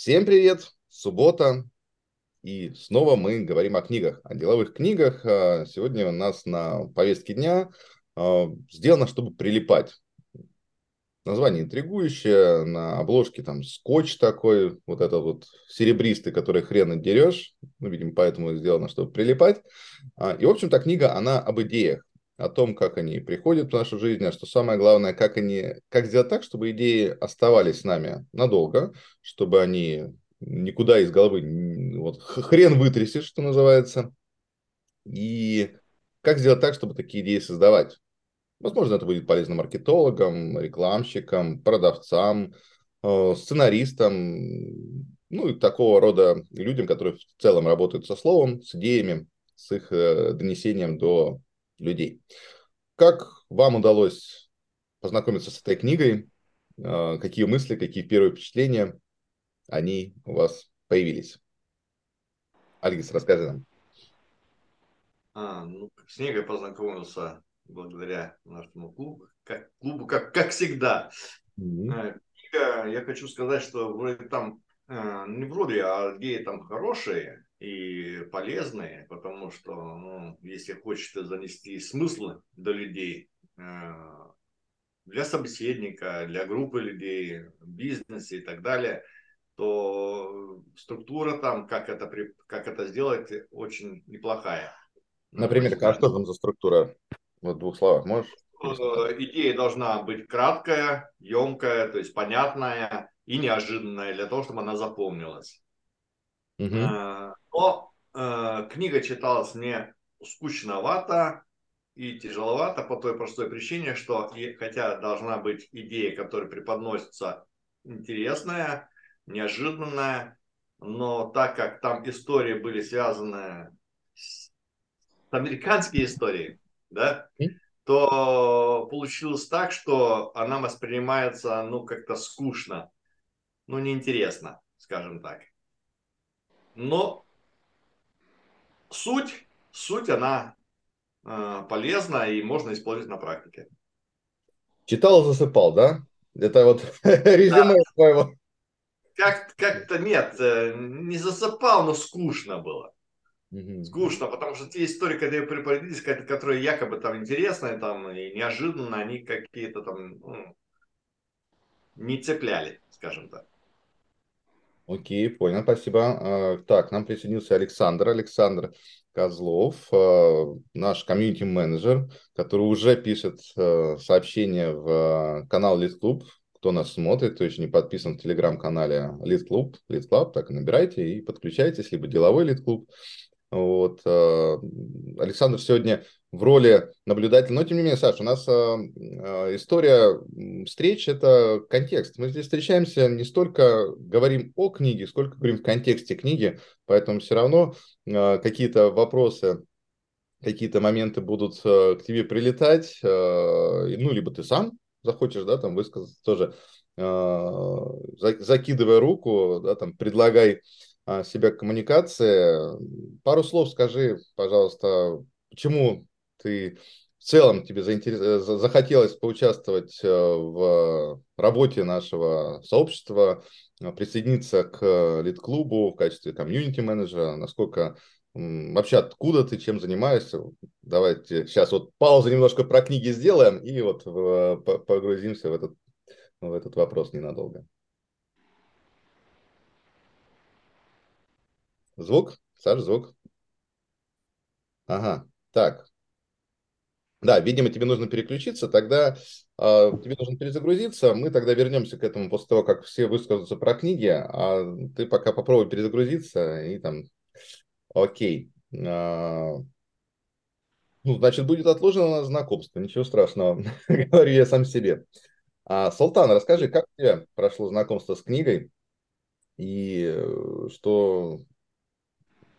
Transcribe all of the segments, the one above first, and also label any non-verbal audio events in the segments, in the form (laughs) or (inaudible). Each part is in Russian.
Всем привет! Суббота, и снова мы говорим о книгах, о деловых книгах. А, сегодня у нас на повестке дня а, сделано, чтобы прилипать. Название интригующее, на обложке там скотч такой, вот этот вот серебристый, который хрен отдерешь, ну, видимо, поэтому сделано, чтобы прилипать. А, и, в общем-то, книга, она об идеях о том, как они приходят в нашу жизнь, а что самое главное, как они, как сделать так, чтобы идеи оставались с нами надолго, чтобы они никуда из головы, вот хрен вытрясешь, что называется, и как сделать так, чтобы такие идеи создавать. Возможно, это будет полезно маркетологам, рекламщикам, продавцам, э, сценаристам, ну и такого рода людям, которые в целом работают со словом, с идеями, с их э, донесением до людей. Как вам удалось познакомиться с этой книгой? А, какие мысли, какие первые впечатления они у вас появились? Альгис, расскажи нам. А, ну, с книгой познакомился благодаря нашему клубу, как, клубу, как, как всегда. Mm-hmm. Книга, я хочу сказать, что вроде там, э, не вроде, а идеи там хорошие, и полезные, потому что, ну, если хочешь занести смысл до людей, э, для собеседника, для группы людей, бизнеса и так далее, то структура там, как это, как это сделать, очень неплохая. Например, а что там за структура? Вот в двух словах можешь? Э, идея должна быть краткая, емкая, то есть понятная и неожиданная для того, чтобы она запомнилась. Угу. Но э, книга читалась мне скучновато и тяжеловато по той простой причине, что и, хотя должна быть идея, которая преподносится интересная, неожиданная, но так как там истории были связаны с американские истории, да, то получилось так, что она воспринимается, ну, как-то скучно, ну, неинтересно, скажем так. Но суть, суть она э, полезна и можно использовать на практике. Читал, засыпал, да? Это вот (laughs) резюме да. твоего. Как, как-то нет, э, не засыпал, но скучно было. Угу. Скучно, потому что те истории, когда преподносились, которые якобы там интересные там, и неожиданно, они какие-то там ну, не цепляли, скажем так. Окей, понял, спасибо. А, так, нам присоединился Александр. Александр Козлов, а, наш комьюнити-менеджер, который уже пишет а, сообщения в канал Lead Club. Кто нас смотрит, кто еще не подписан в телеграм-канале Lead Club, Lead Club, так и набирайте и подключайтесь, либо деловой Lead Club. Вот. Александр сегодня в роли наблюдателя. Но, тем не менее, Саша, у нас э, э, история встреч – это контекст. Мы здесь встречаемся, не столько говорим о книге, сколько говорим в контексте книги, поэтому все равно э, какие-то вопросы, какие-то моменты будут э, к тебе прилетать, э, ну, либо ты сам захочешь, да, там высказаться тоже, э, закидывая руку, да, там, предлагай э, себя к коммуникации. Пару слов скажи, пожалуйста, почему ты в целом тебе заинтерес... Э, захотелось поучаствовать э, в работе нашего сообщества, э, присоединиться к лид-клубу в качестве комьюнити-менеджера, насколько вообще откуда ты, чем занимаешься. Давайте сейчас вот паузу немножко про книги сделаем и вот погрузимся в этот, в этот вопрос ненадолго. Звук? Саш, звук? Ага, так, да, видимо, тебе нужно переключиться, тогда э, тебе нужно перезагрузиться. Мы тогда вернемся к этому после того, как все высказываются про книги, а ты пока попробуй перезагрузиться и там, окей. Э, ну, значит, будет отложено знакомство, ничего страшного, (laughs) говорю я сам себе. А, Султан, расскажи, как у тебя прошло знакомство с книгой и э, что,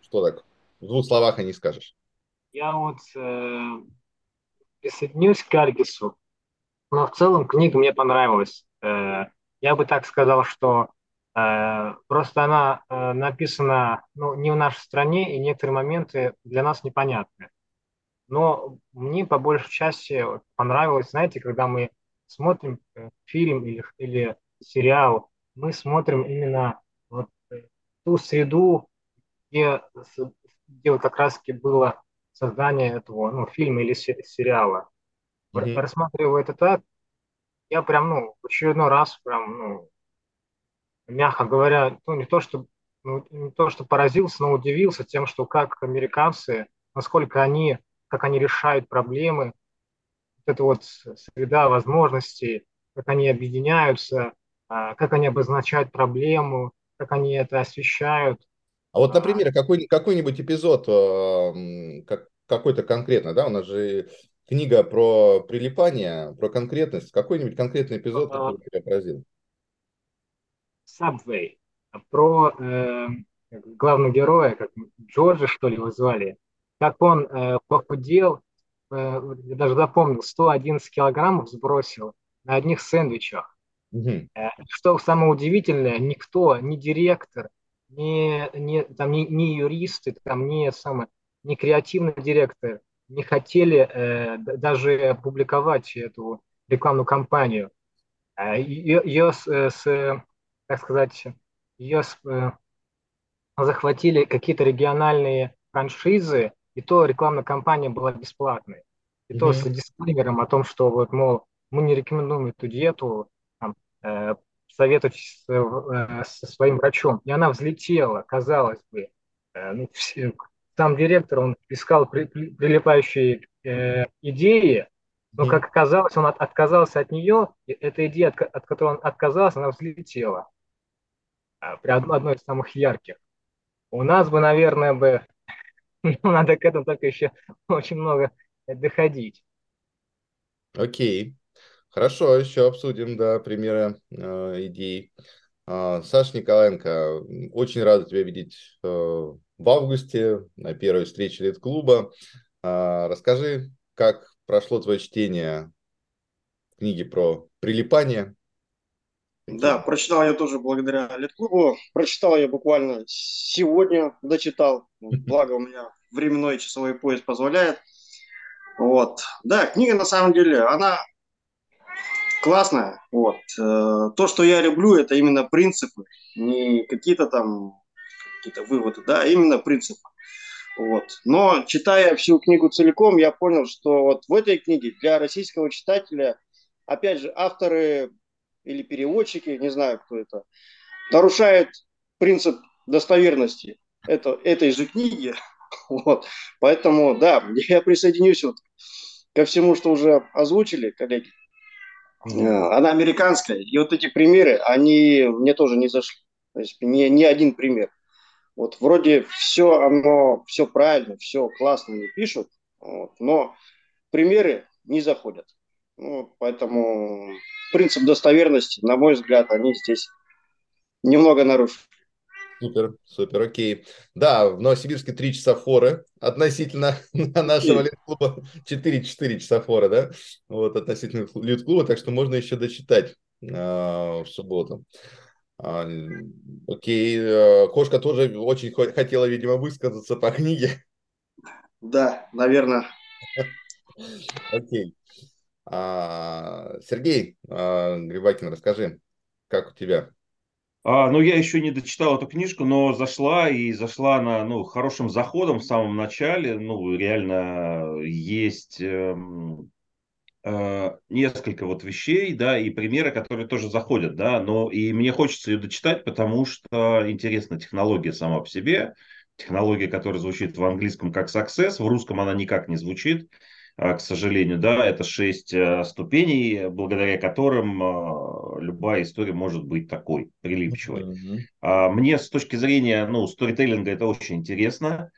что так в двух словах и не скажешь? Я вот э, присоединюсь к Альгису, но в целом книга мне понравилась. Э, я бы так сказал, что э, просто она э, написана ну, не в нашей стране, и некоторые моменты для нас непонятны. Но мне по большей части понравилось, знаете, когда мы смотрим фильм или, или сериал, мы смотрим именно вот ту среду, где, где вот как раз было создание этого ну, фильма или сериала. Mm-hmm. Рассматривая это так, я прям, ну, в очередной раз прям, ну, мягко говоря, ну, не то, что, ну, не то, что поразился, но удивился тем, что как американцы, насколько они, как они решают проблемы, вот эта вот среда возможностей, как они объединяются, а, как они обозначают проблему, как они это освещают. А вот, например, какой, какой-нибудь эпизод, как, какой-то конкретно, да, у нас же книга про прилипание, про конкретность. Какой-нибудь конкретный эпизод, который тебя поразил? Subway. Про э, главного героя, как Джорджа, что ли, его звали. Как он э, похудел, э, я даже запомнил, 111 килограммов сбросил на одних сэндвичах. Угу. Что самое удивительное, никто, ни директор, ни, ни, там, ни, ни юристы, там, ни, самое, ни креативный директор не хотели э, даже публиковать эту рекламную кампанию. Ее, ее с, э, с, так сказать, ее с, э, захватили какие-то региональные франшизы, и то рекламная кампания была бесплатной. И mm-hmm. то с дисклеймером о том, что вот, мол, мы не рекомендуем эту диету, там, э, советуйтесь с, э, со своим врачом. И она взлетела, казалось бы. Э, ну, все, сам директор, он искал при, при, прилипающие э, идеи, но, как оказалось, он от, отказался от нее, и эта идея, от, от которой он отказался, она взлетела. А, при одной из самых ярких. У нас бы, наверное, бы, ну, (laughs) надо к этому только еще очень много доходить. Окей. Хорошо, еще обсудим, да, примеры э, идей. Э, Саша Николаенко, очень рада тебя видеть э, в августе на первой встрече Лид-клуба. Э, расскажи, как прошло твое чтение книги про прилипание? Да, прочитал я тоже благодаря Лид-клубу. Прочитал я буквально сегодня, дочитал. Благо у меня временной часовой поезд позволяет. Вот. Да, книга на самом деле, она классная. Вот. Э, то, что я люблю, это именно принципы, не какие-то там какие-то выводы, да, а именно принципы. Вот. Но читая всю книгу целиком, я понял, что вот в этой книге для российского читателя, опять же, авторы или переводчики, не знаю, кто это, нарушают принцип достоверности это, этой же книги. (laughs) Вот. Поэтому, да, (laughs) я присоединюсь вот ко всему, что уже озвучили коллеги. Э, она американская. И вот эти примеры, они мне тоже не зашли. То есть ни, ни один пример. Вот вроде все оно, все правильно, все классно не пишут, вот, но примеры не заходят. Ну, поэтому принцип достоверности, на мой взгляд, они здесь немного нарушены. Супер, супер, окей. Да, в Новосибирске 3 часа форы относительно (laughs) нашего лид-клуба. 4-4 часа форы, да? Вот, относительно лид-клуба, так что можно еще дочитать а, в субботу. А, окей, а, Кошка тоже очень хотела, видимо, высказаться по книге. Да, наверное. (laughs) Окей. А, Сергей а, Грибакин, расскажи, как у тебя? А, ну, я еще не дочитал эту книжку, но зашла и зашла на ну, хорошим заходом в самом начале. Ну, реально есть э, э, несколько вот вещей, да, и примеры, которые тоже заходят, да, но и мне хочется ее дочитать, потому что интересна технология сама по себе, технология, которая звучит в английском как success, в русском она никак не звучит. А, к сожалению, да, это шесть э, ступеней, благодаря которым а, любая история может быть такой, прилипчивой. Mm-hmm. Мне с точки зрения, ну, сторителлинга это очень интересно.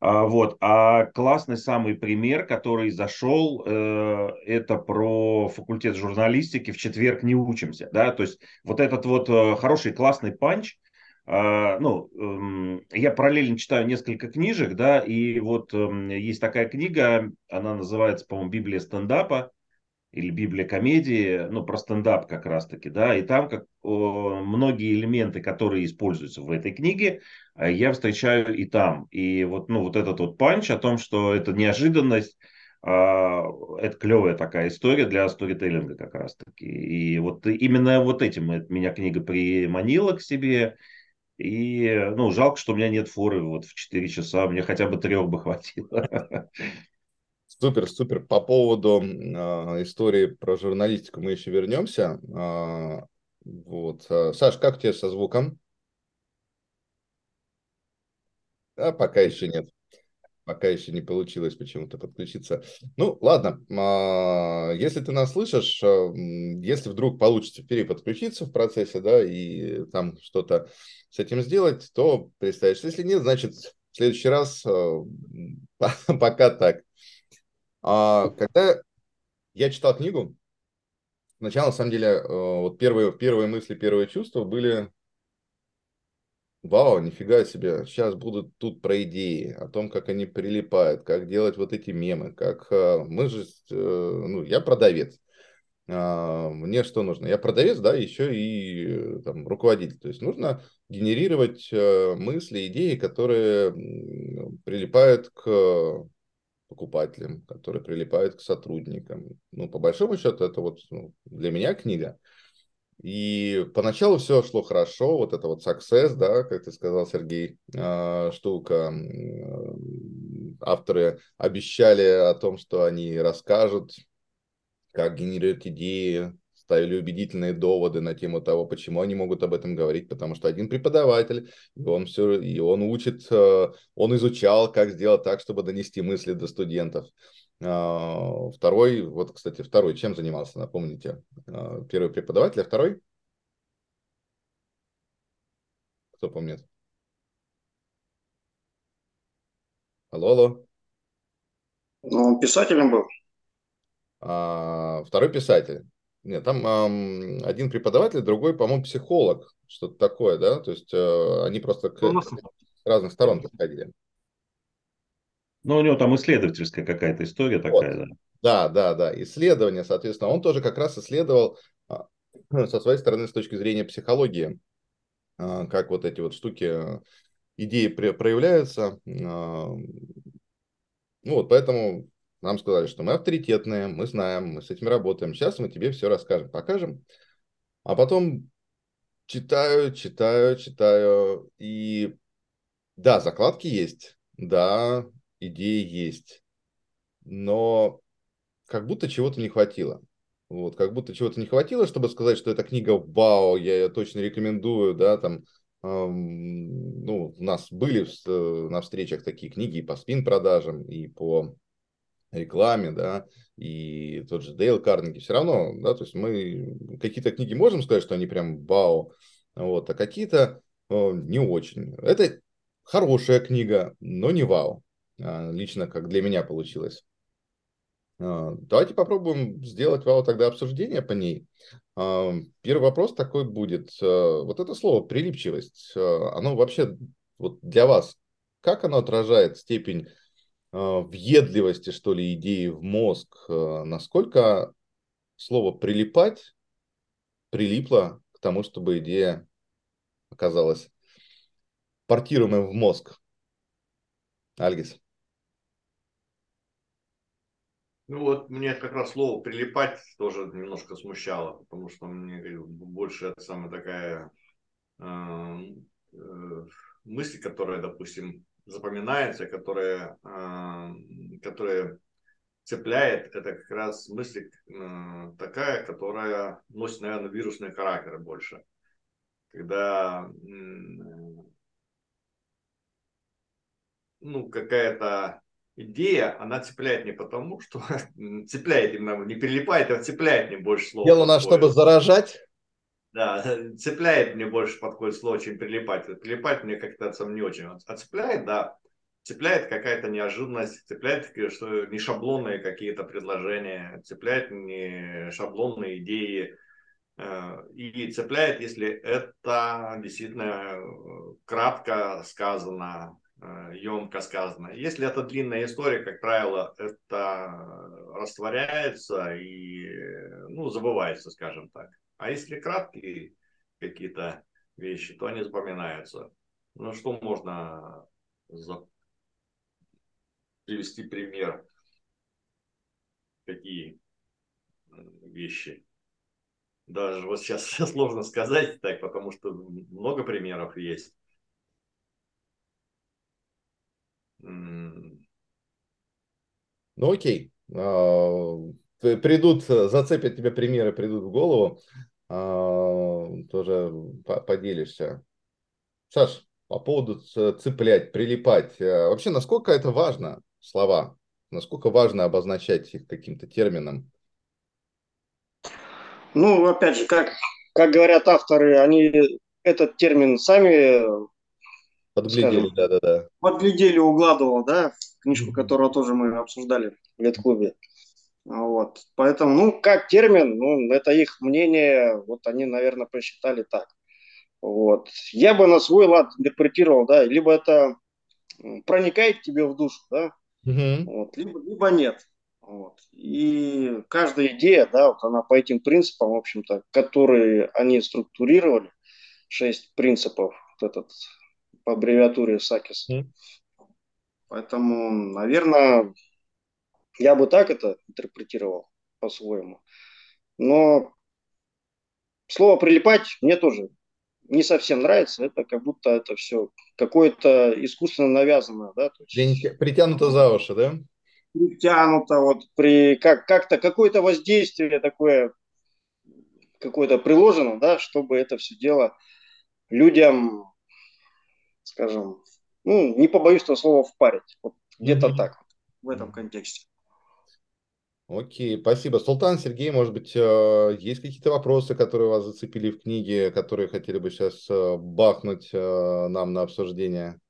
Вот. А классный самый пример, который зашел, э, это про факультет журналистики «В четверг не учимся». Да? То есть вот этот вот э, хороший классный панч – ну, эм, я параллельно читаю несколько книжек, да, и вот эм, есть такая книга, она называется, по-моему, «Библия стендапа» или «Библия комедии», ну, про стендап как раз-таки, да, и там как многие элементы, которые используются в этой книге, э, я встречаю и там. И вот, ну, вот этот вот панч о том, что это неожиданность, а, это клевая такая история для сторителлинга как раз-таки. И вот именно вот этим меня книга приманила к себе, И, ну, жалко, что у меня нет форы вот в 4 часа, мне хотя бы трех бы хватило. Супер, супер. По поводу э, истории про журналистику мы еще вернемся. Э, вот. Саш, как у тебя со звуком? А пока еще нет. Пока еще не получилось почему-то подключиться. Ну, ладно. А, если ты нас слышишь, а, если вдруг получится переподключиться в процессе, да, и там что-то с этим сделать, то представишь. Если нет, значит, в следующий раз (laughs) а, пока так. Когда я читал книгу, сначала, на самом деле, вот первые, первые мысли, первые чувства были Вау, нифига себе, сейчас будут тут про идеи, о том, как они прилипают, как делать вот эти мемы, как э, мы же, э, ну, я продавец, а, мне что нужно? Я продавец, да, еще и э, там, руководитель. То есть нужно генерировать мысли, идеи, которые прилипают к покупателям, которые прилипают к сотрудникам. Ну, по большому счету, это вот ну, для меня книга. И поначалу все шло хорошо, вот это вот success, да, как ты сказал, Сергей, а, штука. Авторы обещали о том, что они расскажут, как генерировать идеи, ставили убедительные доводы на тему того, почему они могут об этом говорить, потому что один преподаватель, и он все, и он учит, а, он изучал, как сделать так, чтобы донести мысли до студентов. А, второй, вот, кстати, второй чем занимался, напомните? А, первый преподаватель, а второй? Кто помнит? Алло, алло. Ну, он писателем был. А, второй писатель. Нет, там а, один преподаватель, другой, по-моему, психолог. Что-то такое, да? То есть а, они просто к, с разных сторон подходили. Ну, у него там исследовательская какая-то история такая, вот. да. Да, да, да. Исследование, соответственно, он тоже как раз исследовал а, со своей стороны с точки зрения психологии, а, как вот эти вот штуки, идеи проявляются. А, ну вот, поэтому нам сказали, что мы авторитетные, мы знаем, мы с этим работаем. Сейчас мы тебе все расскажем, покажем. А потом читаю, читаю, читаю. И да, закладки есть. Да, идеи есть, но как будто чего-то не хватило. Вот, как будто чего-то не хватило, чтобы сказать, что эта книга вау, я ее точно рекомендую, да, там, эм, ну, у нас были э, на встречах такие книги и по спин-продажам, и по рекламе, да, и тот же Дейл Карнеги, все равно, да, то есть мы какие-то книги можем сказать, что они прям вау, вот, а какие-то э, не очень. Это хорошая книга, но не вау. А, лично как для меня получилось. А, давайте попробуем сделать вау тогда обсуждение по ней. А, первый вопрос такой будет. Вот это слово прилипчивость, оно вообще вот для вас, как оно отражает степень въедливости, что ли, идеи в мозг? Насколько слово прилипать прилипло к тому, чтобы идея оказалась портируемой в мозг? Альгис. Ну вот мне как раз слово прилипать тоже немножко смущало, потому что мне больше это самая такая э, э, мысль, которая, допустим, запоминается, которая, э, которая цепляет, это как раз мысль э, такая, которая носит, наверное, вирусный характер больше. Когда э, ну, какая-то идея, она цепляет не потому, что (laughs) цепляет именно, не прилипает, а цепляет мне больше слова. Дело на чтобы заражать? Да, (laughs) цепляет мне больше подходит слово, чем прилипать. Прилипать мне как-то сам не очень. А цепляет, да, цепляет какая-то неожиданность, цепляет что не шаблонные какие-то предложения, цепляет не шаблонные идеи, э, и цепляет, если это действительно э, кратко сказано, емко э, сказано. Если это длинная история, как правило, это растворяется и ну, забывается, скажем так. А если краткие какие-то вещи, то они запоминаются. Ну, что можно за... привести пример? Какие вещи? Даже вот сейчас (laughs) сложно сказать так, потому что много примеров есть. Ну окей. А, придут, зацепят тебе примеры, придут в голову. А, тоже поделишься. Саш, по поводу цеплять, прилипать. Э, вообще, насколько это важно, слова? Насколько важно обозначать их каким-то термином? Ну, опять же, как, как говорят авторы, они этот термин сами подглядели, да, да, да. Подглядели, угладывал, да, книжку, которую тоже мы обсуждали в лет-клубе. Вот. Поэтому, ну, как термин, ну, это их мнение, вот они, наверное, посчитали так. Вот. Я бы на свой лад интерпретировал, да, либо это проникает тебе в душу, да, угу. вот, либо, либо нет. Вот. И каждая идея, да, вот она по этим принципам, в общем-то, которые они структурировали, шесть принципов, вот этот по аббревиатуре САКИС. Mm. Поэтому, наверное, я бы так это интерпретировал по-своему. Но слово «прилипать» мне тоже не совсем нравится. Это как будто это все какое-то искусственно навязанное. Да? есть, Притянуто за уши, да? Притянуто, вот при, как, как-то какое-то воздействие такое какое-то приложено, да, чтобы это все дело людям, скажем, ну, не побоюсь этого слова, впарить. Вот где-то mm-hmm. так, в этом контексте. Окей, спасибо. Султан, Сергей, может быть, э, есть какие-то вопросы, которые вас зацепили в книге, которые хотели бы сейчас э, бахнуть э, нам на обсуждение?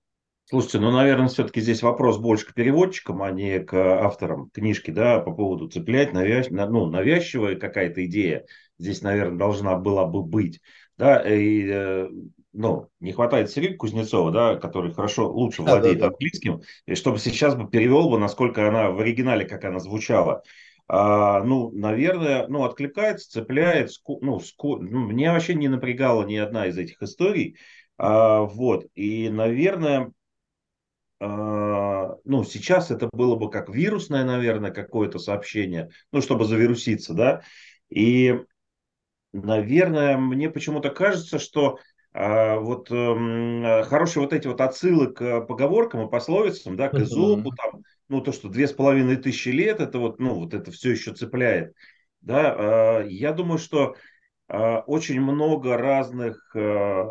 Слушайте, ну, наверное, все-таки здесь вопрос больше к переводчикам, а не к авторам книжки, да, по поводу цеплять, навязч... ну, навязчивая какая-то идея здесь, наверное, должна была бы быть, да, и ну, не хватает Сергея Кузнецова, да, который хорошо, лучше владеет (laughs) да, да, да. английским, и чтобы сейчас бы перевел бы, насколько она в оригинале, как она звучала. А, ну, наверное, ну, откликается, цепляет, ску, ну, ску, ну, мне вообще не напрягала ни одна из этих историй, а, вот, и, наверное, а, ну, сейчас это было бы как вирусное, наверное, какое-то сообщение, ну, чтобы завируситься, да, и, наверное, мне почему-то кажется, что вот э, хорошие вот эти вот отсылы к поговоркам и пословицам, да, к Изопу, там, ну, то, что две с половиной тысячи лет, это вот, ну, вот это все еще цепляет. Да, э, я думаю, что э, очень много разных э,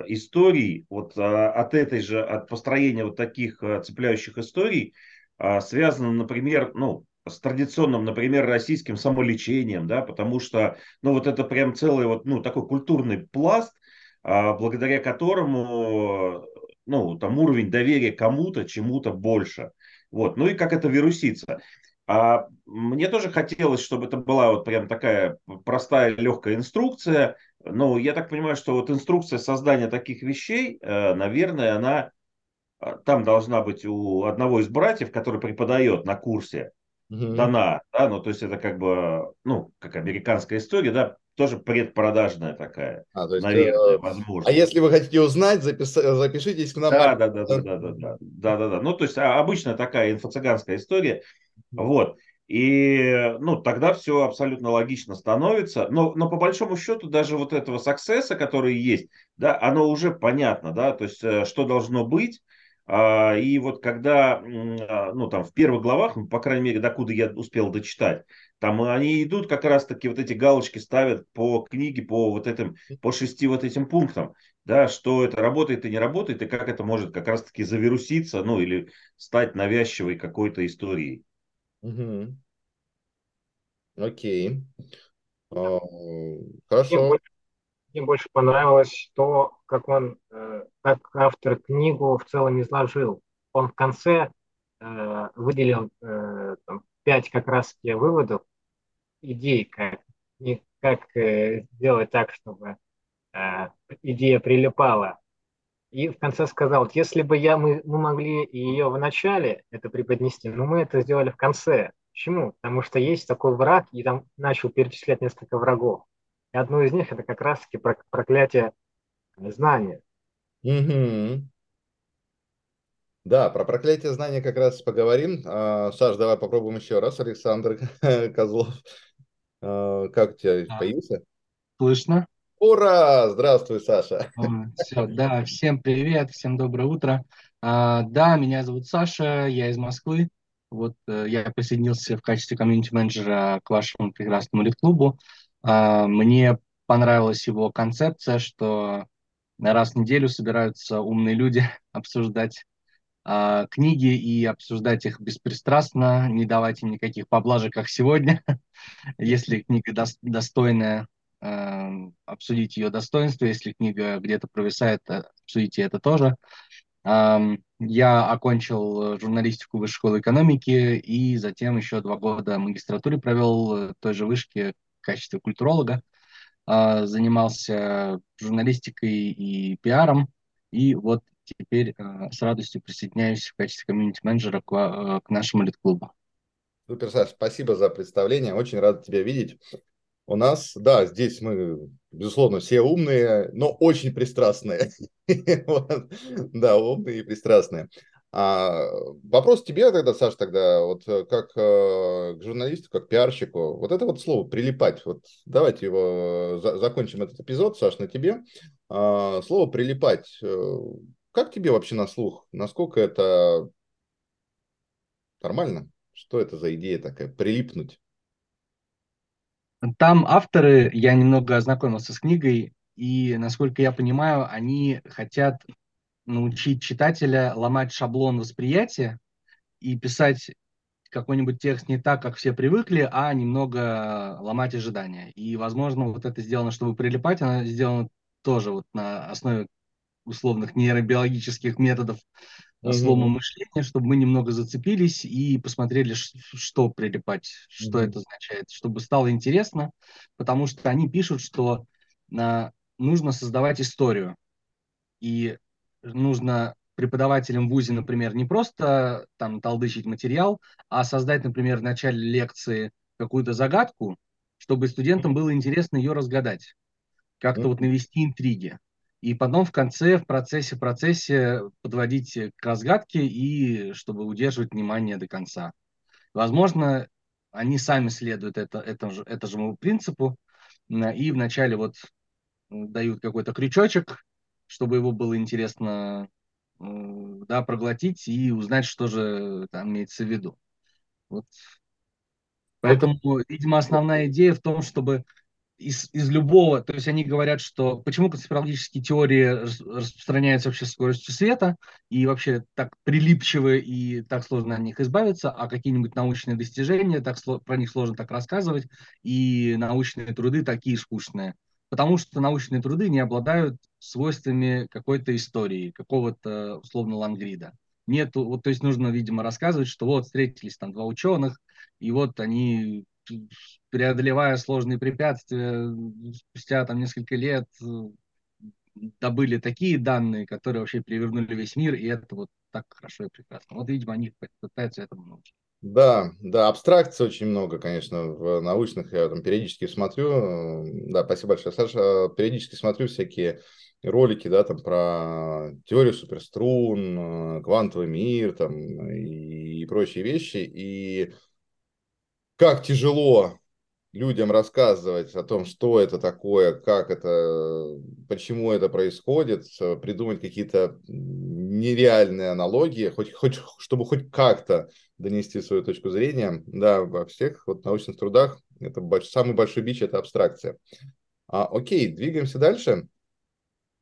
историй вот э, от этой же, от построения вот таких э, цепляющих историй э, связано, например, ну, с традиционным, например, российским самолечением, да, потому что, ну, вот это прям целый вот, ну, такой культурный пласт, а, благодаря которому ну, там уровень доверия кому-то, чему-то больше. Вот. Ну и как это вирусится. А мне тоже хотелось, чтобы это была вот прям такая простая, легкая инструкция. Но я так понимаю, что вот инструкция создания таких вещей, э, наверное, она э, там должна быть у одного из братьев, который преподает на курсе, угу. дана. Да? Ну, то есть это как бы, ну, как американская история, да, тоже предпродажная такая. А, то есть, наверное, э, возможно. А если вы хотите узнать, запис... запишитесь к нам. Да, да, да, да, да, да, да, да, да, да. Ну, то есть а, обычно такая инфо-цыганская история. Вот. И ну, тогда все абсолютно логично становится. Но, но по большому счету даже вот этого саксесса, который есть, да, оно уже понятно, да, то есть э, что должно быть, и вот когда, а, ну там в первых главах, ну, по крайней мере, докуда я успел дочитать, там они идут как раз-таки вот эти галочки ставят по книге, по вот этим, по шести вот этим пунктам, да, что это работает и не работает, и как это может как раз-таки завируситься, ну или стать навязчивой какой-то историей. Угу. Окей. А, хорошо мне больше понравилось то, как он, э, как автор книгу в целом изложил. Он в конце э, выделил э, там, пять как раз выводов, идей, как, и как сделать так, чтобы идея прилипала. И в конце сказал, если бы я, мы, мы могли ее в начале это преподнести, но мы это сделали в конце. Почему? Потому что есть такой враг, и там начал перечислять несколько врагов. И одно из них это как раз-таки проклятие знания. Угу. Да, про проклятие знания как раз поговорим. А, Саш, давай попробуем еще раз. Александр (laughs) Козлов. А, как у тебя а, появился? Слышно? Ура! Здравствуй, Саша. Все, да, всем привет, всем доброе утро. А, да, меня зовут Саша, я из Москвы. Вот э, я присоединился в качестве комьюнити-менеджера к вашему прекрасному лид-клубу. А, мне понравилась его концепция, что раз в неделю собираются умные люди (laughs) обсуждать а, книги и обсуждать их беспристрастно, не давать им никаких поблажек, как сегодня. (laughs) Если книга достойная, а, обсудить ее достоинство. Если книга где-то провисает, э, обсудите это тоже. Я окончил э, журналистику Высшей школы экономики и затем еще два года магистратуры провел в той же вышке качестве культуролога. А, занимался журналистикой и пиаром. И вот теперь а, с радостью присоединяюсь в качестве комьюнити-менеджера к, э, к нашему лид-клубу. Супер, Саш, спасибо за представление. Очень рад тебя видеть. У нас, да, здесь мы, безусловно, все умные, но очень пристрастные. (laughs) Да, умные и пристрастные. А, вопрос тебе тогда, Саш, тогда, вот э, как э, к журналисту, как пиарщику, вот это вот слово «прилипать», вот давайте его, э, за, закончим этот эпизод, Саш, на тебе. А, слово «прилипать», как тебе вообще на слух? Насколько это нормально? Что это за идея такая, прилипнуть? Там авторы, я немного ознакомился с книгой, и, насколько я понимаю, они хотят научить читателя ломать шаблон восприятия и писать какой-нибудь текст не так, как все привыкли, а немного ломать ожидания. И, возможно, вот это сделано, чтобы прилипать, оно сделано тоже вот на основе условных нейробиологических методов mm-hmm. слома мышления, чтобы мы немного зацепились и посмотрели, что прилипать, что mm-hmm. это означает, чтобы стало интересно, потому что они пишут, что а, нужно создавать историю. И нужно преподавателям в ВУЗе, например, не просто там толдычить материал, а создать, например, в начале лекции какую-то загадку, чтобы студентам было интересно ее разгадать, как-то вот навести интриги и потом в конце, в процессе, процессе подводить к разгадке и чтобы удерживать внимание до конца. Возможно, они сами следуют это, это же, этому принципу и вначале вот дают какой-то крючочек, чтобы его было интересно да, проглотить и узнать, что же там имеется в виду. Вот. Поэтому, видимо, основная идея в том, чтобы из, из любого, то есть они говорят, что почему конспирологические теории распространяются вообще скоростью света и вообще так прилипчивы и так сложно от них избавиться, а какие-нибудь научные достижения, так, про них сложно так рассказывать, и научные труды такие скучные. Потому что научные труды не обладают свойствами какой-то истории, какого-то условно лангрида. Нет, вот, то есть нужно, видимо, рассказывать, что вот встретились там два ученых, и вот они преодолевая сложные препятствия, спустя там несколько лет добыли такие данные, которые вообще перевернули весь мир, и это вот так хорошо и прекрасно. Вот, видимо, они пытаются этому научить. Да, да, абстракций очень много, конечно, в научных, я там периодически смотрю, да, спасибо большое, Саша, периодически смотрю всякие ролики, да, там про теорию суперструн, квантовый мир, там, и прочие вещи, и как тяжело людям рассказывать о том, что это такое, как это, почему это происходит, придумать какие-то нереальные аналогии, хоть, хоть, чтобы хоть как-то донести свою точку зрения. Да, во всех вот научных трудах это больш, самый большой бич – это абстракция. А, окей, двигаемся дальше.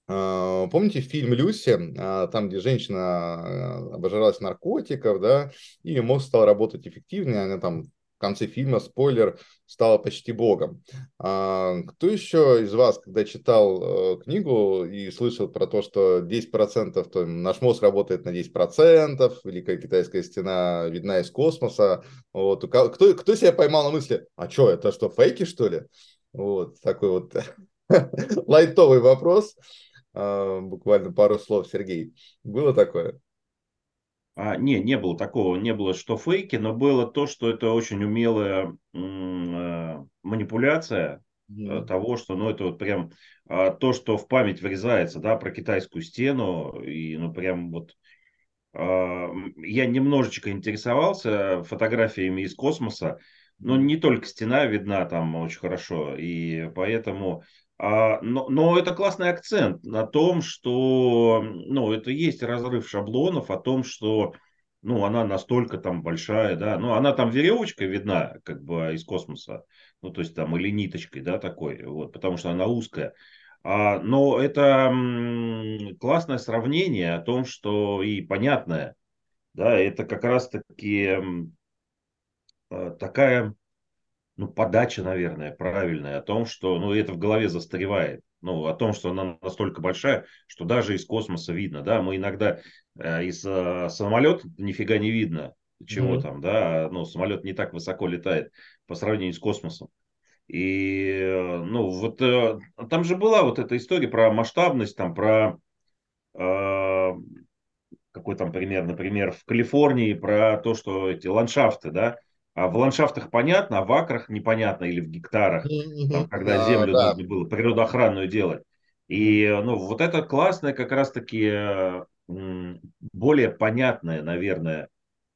А, помните фильм «Люси», а, там, где женщина а, обожралась наркотиков, да, и мозг стал работать эффективнее, она там в конце фильма, спойлер, стала почти богом. А, кто еще из вас, когда читал э, книгу и слышал про то, что 10%, то наш мозг работает на 10%, Великая китайская стена видна из космоса, вот, кто, кто себя поймал на мысли, а что, это что, фейки, что ли? Вот, такой вот (laughs) лайтовый вопрос. А, буквально пару слов, Сергей. Было такое? А, не, не было такого, не было, что фейки, но было то, что это очень умелая э, манипуляция mm. того, что, ну, это вот прям а, то, что в память врезается, да, про китайскую стену, и, ну, прям вот а, я немножечко интересовался фотографиями из космоса, но не только стена видна там очень хорошо, и поэтому но, но это классный акцент на том, что ну, это есть разрыв шаблонов, о том, что ну, она настолько там большая, да, ну, она там веревочкой видна, как бы, из космоса, ну, то есть там или ниточкой, да, такой, вот, потому что она узкая. А, но это м, классное сравнение о том, что и понятное, да, это как раз-таки э, такая ну, подача, наверное, правильная о том, что, ну, это в голове застаревает. Ну, о том, что она настолько большая, что даже из космоса видно, да, мы иногда э, из э, самолета нифига не видно, чего mm-hmm. там, да, ну, самолет не так высоко летает по сравнению с космосом. И, э, ну, вот э, там же была вот эта история про масштабность, там, про э, какой там пример, например, в Калифорнии, про то, что эти ландшафты, да, а в ландшафтах понятно, а в акрах непонятно или в гектарах, там, когда да, землю да. нужно было природоохранную делать. И ну, вот это классное как раз-таки более понятная, наверное,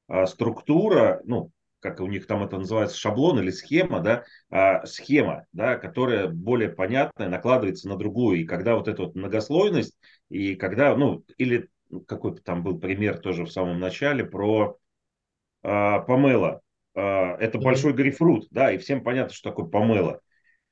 а, структура, ну, как у них там это называется, шаблон или схема, да, а, схема, да, которая более понятная, накладывается на другую. И когда вот эта вот многослойность, и когда, ну, или какой-то там был пример тоже в самом начале про а, помело, а, это mm-hmm. большой грейпфрут, да, и всем понятно, что такое помело,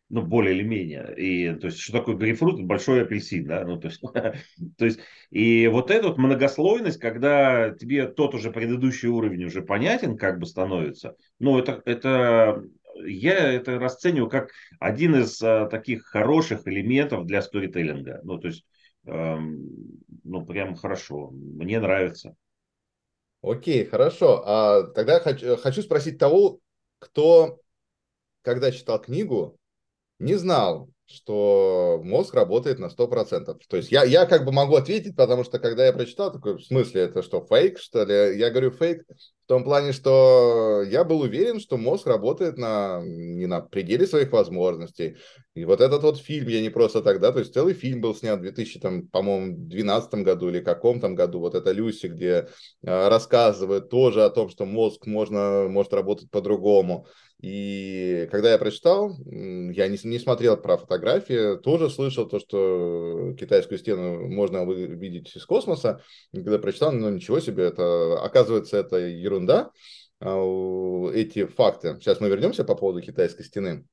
ну, более или менее. И, то есть, что такое грейпфрут? Большой апельсин, да, ну, то есть, (laughs) то есть, и вот эта вот многослойность, когда тебе тот уже предыдущий уровень уже понятен, как бы становится, ну, это, это я это расцениваю как один из а, таких хороших элементов для сторителлинга. Ну, то есть, эм, ну, прям хорошо. Мне нравится. Окей, хорошо. А тогда хочу, хочу спросить того, кто, когда читал книгу, не знал, что мозг работает на 100%. То есть я, я как бы могу ответить, потому что когда я прочитал, такой, в смысле, это что, фейк, что ли? Я говорю фейк в том плане, что я был уверен, что мозг работает на, не на пределе своих возможностей. И вот этот вот фильм, я не просто тогда, то есть целый фильм был снят в 2000, там, по-моему, 2012 году или каком там году, вот это Люси, где э, рассказывает тоже о том, что мозг можно, может работать по-другому. И когда я прочитал, я не, не смотрел про фотографии, тоже слышал то, что китайскую стену можно видеть из космоса. И когда прочитал, ну ничего себе, это оказывается это ерунда, а, эти факты. Сейчас мы вернемся по поводу китайской стены.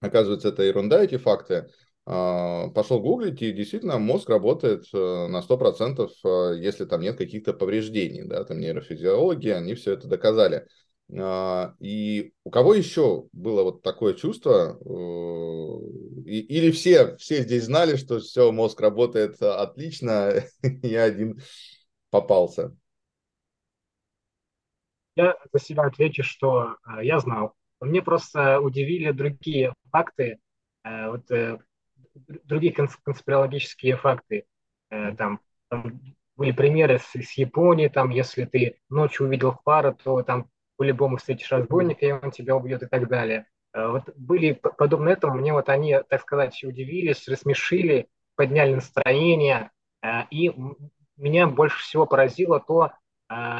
Оказывается, это ерунда, эти факты. А, пошел гуглить, и действительно мозг работает э, на 100%, э, если там нет каких-то повреждений, да, там нейрофизиологи, они все это доказали. А, и у кого еще было вот такое чувство, э, или все, все здесь знали, что все, мозг работает отлично, (laughs) я один попался? Я за себя отвечу, что э, я знал. Мне просто удивили другие факты, э, вот, другие конспирологические факты. Там, там были примеры с, с Японии, там, если ты ночью увидел фары, то там по-любому встретишь разбойника, и он тебя убьет и так далее. Э, вот были подобные этому, мне вот они, так сказать, удивились, рассмешили, подняли настроение, э, и меня больше всего поразило то, э,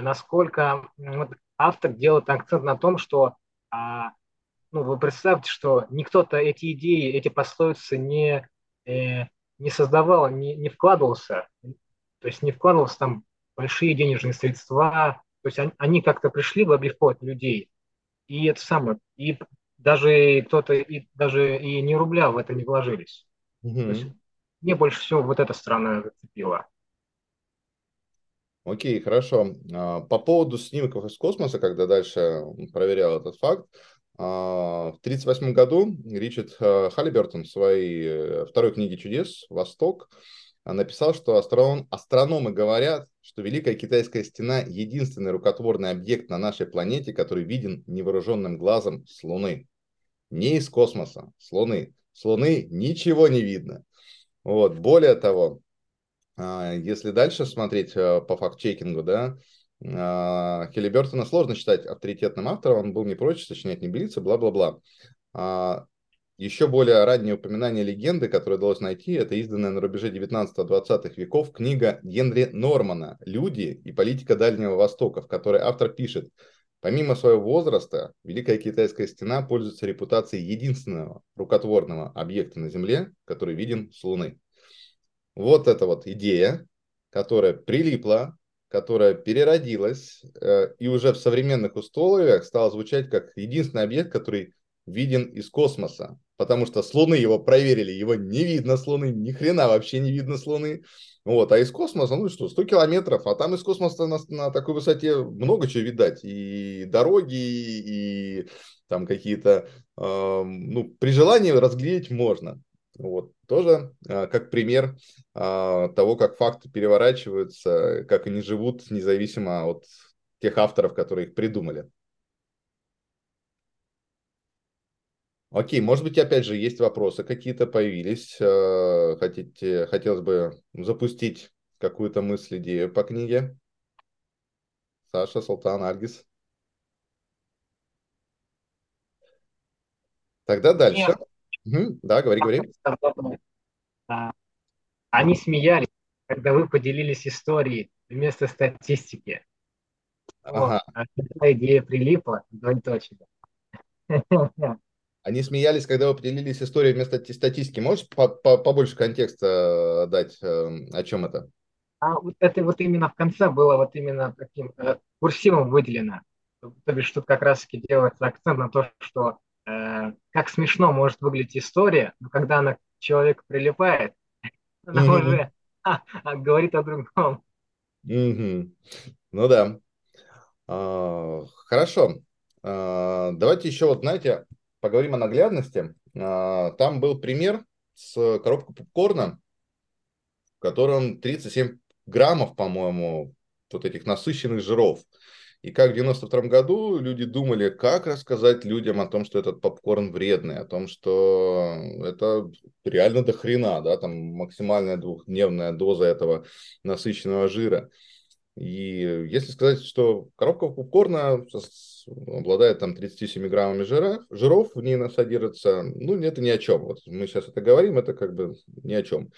насколько вот, автор делает акцент на том, что а, ну, вы представьте, что никто-то эти идеи, эти пословицы не, не создавал, не, не вкладывался, то есть не вкладывался там большие денежные средства, то есть они, они как-то пришли в облегчать людей, и это самое, и даже кто-то, и даже и не рубля в это не вложились. Угу. То есть мне больше всего вот эта сторона зацепила. Окей, хорошо. А, по поводу снимков из космоса, когда дальше проверял этот факт, а, в 1938 году Ричард а, Халлибертон в своей э, второй книге чудес «Восток» написал, что астроном, астрономы говорят, что Великая Китайская стена – единственный рукотворный объект на нашей планете, который виден невооруженным глазом с Луны. Не из космоса, с Луны. С Луны ничего не видно. Вот. Более того, а, если дальше смотреть а, по факт-чекингу, да, а, Хиллибертона сложно считать авторитетным автором, он был не прочь сочинять небылицы, бла-бла-бла. Еще более раннее упоминание легенды, которое удалось найти, это изданная на рубеже 19-20 веков книга Генри Нормана «Люди и политика Дальнего Востока», в которой автор пишет Помимо своего возраста, Великая Китайская стена пользуется репутацией единственного рукотворного объекта на Земле, который виден с Луны. Вот эта вот идея, которая прилипла, которая переродилась э, и уже в современных условиях стала звучать как единственный объект, который виден из космоса. Потому что с Луны его проверили, его не видно с Луны, ни хрена вообще не видно с Луны. Вот, а из космоса, ну что, 100 километров, а там из космоса на, на такой высоте много чего видать. И дороги, и там какие-то, э, ну, при желании разглядеть можно. Вот, тоже э, как пример э, того, как факты переворачиваются, как они живут независимо от тех авторов, которые их придумали. Окей, может быть, опять же, есть вопросы какие-то появились. Э, хотите, хотелось бы запустить какую-то мысль, идею по книге. Саша, Султан, Альгис. Тогда дальше. Угу, да, говори, говори. А, они смеялись, когда вы поделились историей вместо статистики. Ага. Вот, а идея прилипла, двоеточие. (laughs) Они смеялись, когда вы поделились историей вместо статистики. Можешь побольше контекста э, дать, эм, о чем это? А вот это вот именно в конце было вот именно таким э, курсивом выделено. То бишь тут как раз-таки делается акцент на то, что э, как смешно может выглядеть история, но когда она к человеку прилипает, (laughs) она mm-hmm. уже а, а, говорит о другом. Mm-hmm. Ну да. А, хорошо. А, давайте еще вот, знаете, поговорим о наглядности. А, там был пример с коробкой попкорна, в котором 37 граммов, по-моему, вот этих насыщенных жиров. И как в 92 году люди думали, как рассказать людям о том, что этот попкорн вредный, о том, что это реально до хрена, да, там максимальная двухдневная доза этого насыщенного жира. И если сказать, что коробка попкорна обладает там 37 граммами жира, жиров в ней содержится, ну, это ни о чем. Вот мы сейчас это говорим, это как бы ни о чем.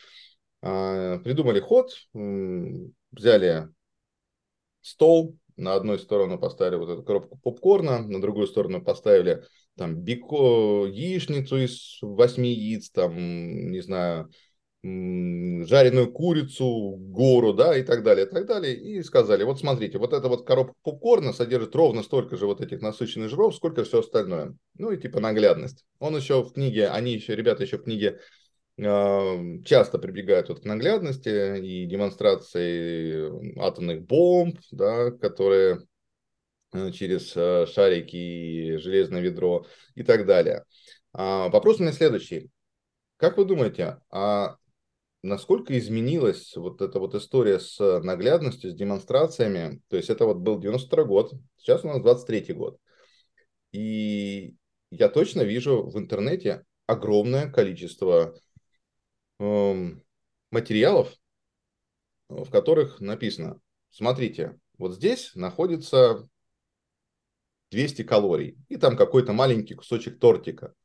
А, придумали ход, взяли стол, на одной сторону поставили вот эту коробку попкорна, на другую сторону поставили там бико, яичницу из восьми яиц, там, не знаю, жареную курицу, гору, да, и так далее, и так далее. И сказали, вот смотрите, вот эта вот коробка попкорна содержит ровно столько же вот этих насыщенных жиров, сколько все остальное. Ну и типа наглядность. Он еще в книге, они еще, ребята еще в книге часто прибегают вот к наглядности и демонстрации атомных бомб, да, которые э, через э, шарики и железное ведро и так далее. А, вопрос у меня следующий. Как вы думаете, а насколько изменилась вот эта вот история с наглядностью, с демонстрациями. То есть это вот был 92 год, сейчас у нас 23 год. И я точно вижу в интернете огромное количество э, материалов, в которых написано, смотрите, вот здесь находится 200 калорий, и там какой-то маленький кусочек тортика –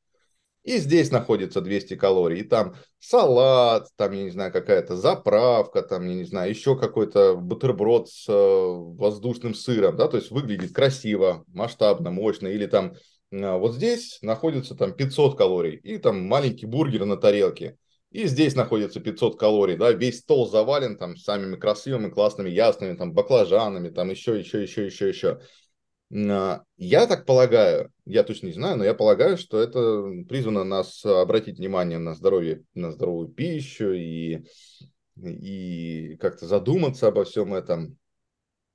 и здесь находится 200 калорий, и там салат, там, я не знаю, какая-то заправка, там, я не знаю, еще какой-то бутерброд с э, воздушным сыром, да, то есть выглядит красиво, масштабно, мощно, или там э, вот здесь находится там 500 калорий, и там маленький бургер на тарелке, и здесь находится 500 калорий, да, весь стол завален там самыми красивыми, классными, ясными, там, баклажанами, там, еще, еще, еще, еще, еще. А, я так полагаю, я точно не знаю, но я полагаю, что это призвано нас обратить внимание на здоровье, на здоровую пищу и, и как-то задуматься обо всем этом.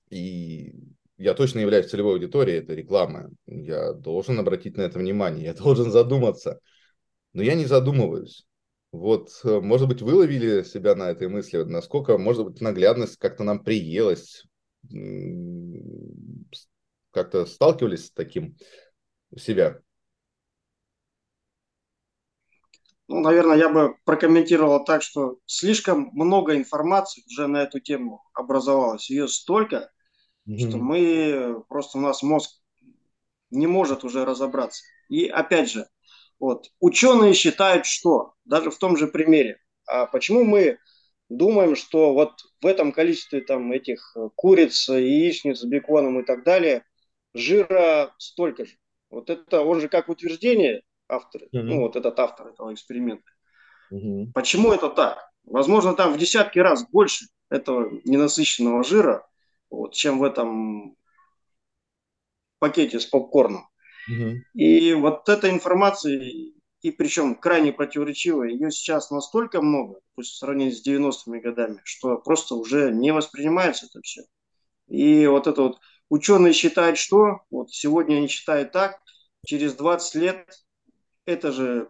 И я точно являюсь целевой аудиторией этой рекламы. Я должен обратить на это внимание, я должен задуматься. Но я не задумываюсь. Вот, может быть, вы ловили себя на этой мысли, насколько, может быть, наглядность как-то нам приелась, как-то сталкивались с таким у себя? Ну, наверное, я бы прокомментировал так, что слишком много информации уже на эту тему образовалось. Ее столько, mm-hmm. что мы просто у нас мозг не может уже разобраться. И опять же, вот ученые считают, что даже в том же примере, а почему мы думаем, что вот в этом количестве там этих куриц, яичниц, беконом и так далее жира столько же. Вот это, он же как утверждение автора, mm-hmm. ну вот этот автор этого эксперимента. Mm-hmm. Почему это так? Возможно, там в десятки раз больше этого ненасыщенного жира, вот, чем в этом пакете с попкорном. Mm-hmm. И вот эта информация, и причем крайне противоречивая, ее сейчас настолько много, пусть в сравнении с 90-ми годами, что просто уже не воспринимается это все. И вот это вот ученые считают, что вот сегодня они считают так, через 20 лет это же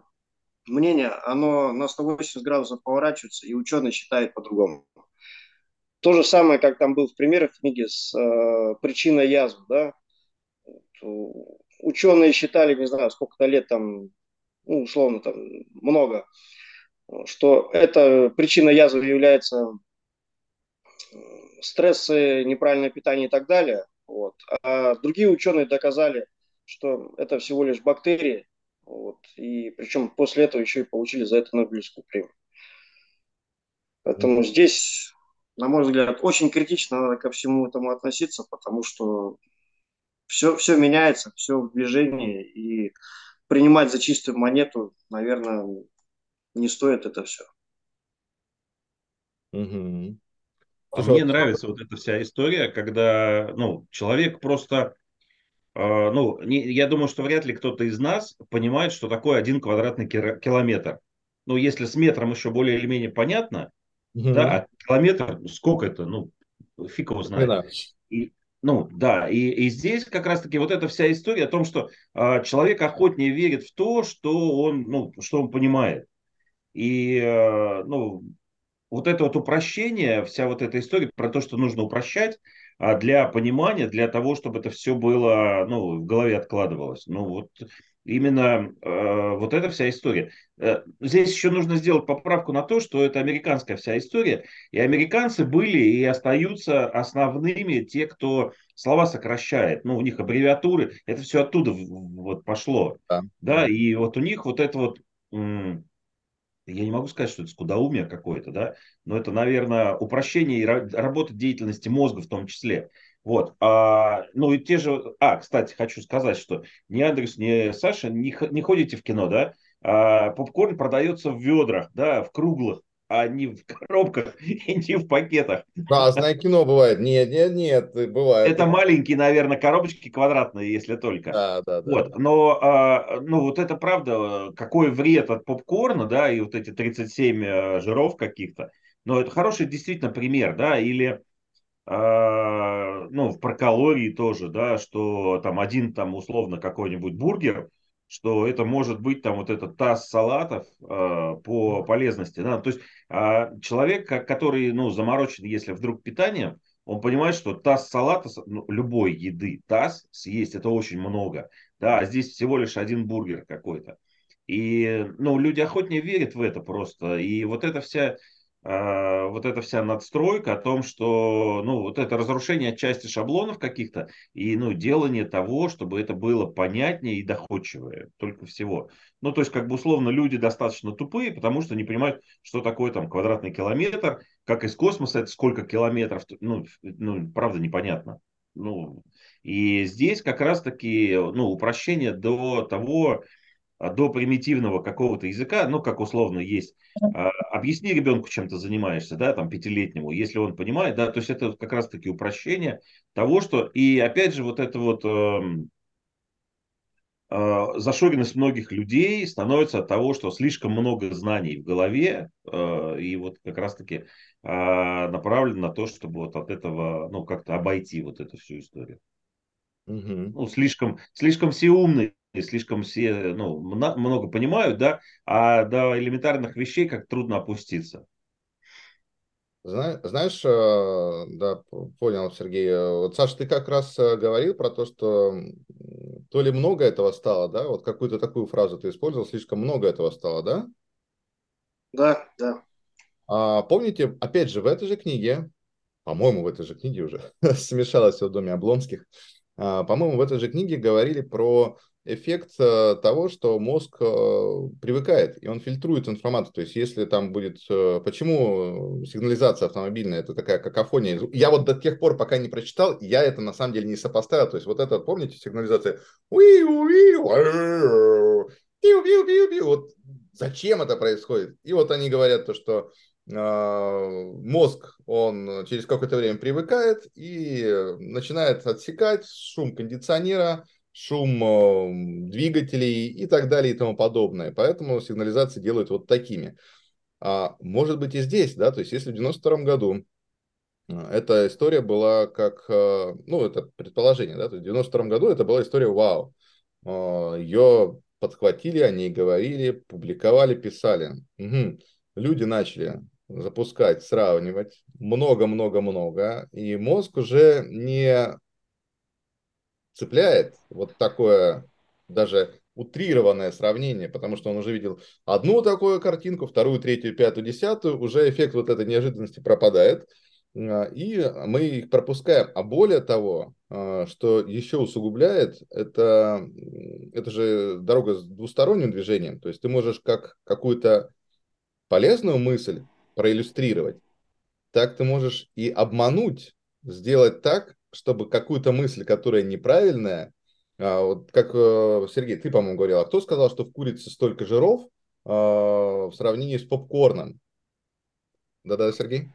мнение, оно на 180 градусов поворачивается, и ученые считают по-другому. То же самое, как там был в примере в книге с э, причиной язвы, да. Ученые считали, не знаю, сколько-то лет там, ну, условно, там, много, что эта причина язвы является стрессы, неправильное питание и так далее. Вот. А другие ученые доказали, что это всего лишь бактерии. Вот. И причем после этого еще и получили за это Нобелевскую премию. Поэтому mm-hmm. здесь, на мой взгляд, очень критично надо ко всему этому относиться, потому что все, все меняется, все в движении, и принимать за чистую монету, наверное, не стоит это все. Угу. А мне нравится вот эта вся история, когда ну, человек просто, э, ну, не, я думаю, что вряд ли кто-то из нас понимает, что такое один квадратный километр. Ну, если с метром еще более или менее понятно, угу. да, а километр, сколько это, ну, фиг его знает. И, ну, да, и, и здесь как раз-таки вот эта вся история о том, что э, человек охотнее верит в то, что он, ну, что он понимает. И, ну, вот это вот упрощение, вся вот эта история про то, что нужно упрощать а, для понимания, для того, чтобы это все было, ну, в голове откладывалось. Ну, вот именно э, вот эта вся история. Э, здесь еще нужно сделать поправку на то, что это американская вся история, и американцы были и остаются основными те, кто слова сокращает, ну, у них аббревиатуры, это все оттуда вот пошло, да, да и вот у них вот это вот я не могу сказать, что это скудоумие какое-то, да, но это, наверное, упрощение и работы деятельности мозга в том числе. Вот. А, ну и те же... А, кстати, хочу сказать, что ни Андрес, ни Саша не, не ходите в кино, да? А, попкорн продается в ведрах, да, в круглых а не в коробках (laughs) и не в пакетах. Разное кино бывает. Нет, нет, нет, бывает. Это маленькие, наверное, коробочки квадратные, если только. Да, да, да. Вот. Но, а, ну, вот это правда, какой вред от попкорна, да, и вот эти 37 э, жиров каких-то. Но это хороший действительно пример, да, или а, ну, про калории тоже, да, что там один там условно какой-нибудь бургер, что это может быть там вот этот таз салатов э, по полезности. Да? То есть э, человек, который ну, заморочен, если вдруг питание, он понимает, что таз салата, ну, любой еды, таз съесть, это очень много. Да, а здесь всего лишь один бургер какой-то. И ну, люди охотнее верят в это просто. И вот эта вся вот эта вся надстройка о том, что, ну, вот это разрушение отчасти шаблонов каких-то и, ну, делание того, чтобы это было понятнее и доходчивее, только всего. Ну, то есть, как бы, условно, люди достаточно тупые, потому что не понимают, что такое там квадратный километр, как из космоса это сколько километров, ну, ну правда, непонятно. Ну, и здесь как раз-таки, ну, упрощение до того, а, до примитивного какого-то языка, ну, как условно есть, а, объясни ребенку, чем ты занимаешься, да, там, пятилетнему, если он понимает, да, то есть это как раз-таки упрощение того, что, и опять же, вот это вот э, э, зашоренность многих людей становится от того, что слишком много знаний в голове, э, и вот как раз-таки э, направлено на то, чтобы вот от этого, ну, как-то обойти вот эту всю историю. Угу. Ну, слишком, слишком все умные, слишком все ну, много понимают, да, а до элементарных вещей как трудно опуститься. Знаешь, э, да, понял, Сергей. Вот, Саша, ты как раз э, говорил про то, что то ли много этого стало, да? Вот какую-то такую фразу ты использовал, слишком много этого стало, да? Да, да. А, помните, опять же, в этой же книге, по-моему, в этой же книге уже (laughs) смешалось в доме Облонских, а, по-моему, в этой же книге говорили про эффект э, того, что мозг э, привыкает, и он фильтрует информацию. То есть, если там будет... Э, почему сигнализация автомобильная – это такая какофония? Я вот до тех пор, пока не прочитал, я это на самом деле не сопоставил. То есть, вот это, помните, сигнализация? Вот зачем это происходит? И вот они говорят то, что мозг, он через какое-то время привыкает и начинает отсекать шум кондиционера, шум э, двигателей и так далее и тому подобное. Поэтому сигнализации делают вот такими. А может быть и здесь, да, то есть если в 92 году э, эта история была как, э, ну, это предположение, да, то есть в 92 году это была история вау. Ее подхватили, они говорили, публиковали, писали. Угу. Люди начали запускать, сравнивать много-много-много, и мозг уже не цепляет вот такое даже утрированное сравнение, потому что он уже видел одну такую картинку, вторую, третью, пятую, десятую, уже эффект вот этой неожиданности пропадает, и мы их пропускаем. А более того, а, что еще усугубляет, это, это же дорога с двусторонним движением, то есть ты можешь как какую-то полезную мысль проиллюстрировать, так ты можешь и обмануть, сделать так, чтобы какую-то мысль, которая неправильная, а, вот как э, Сергей, ты, по-моему, говорил, а кто сказал, что в курице столько жиров э, в сравнении с попкорном? Да-да, Сергей?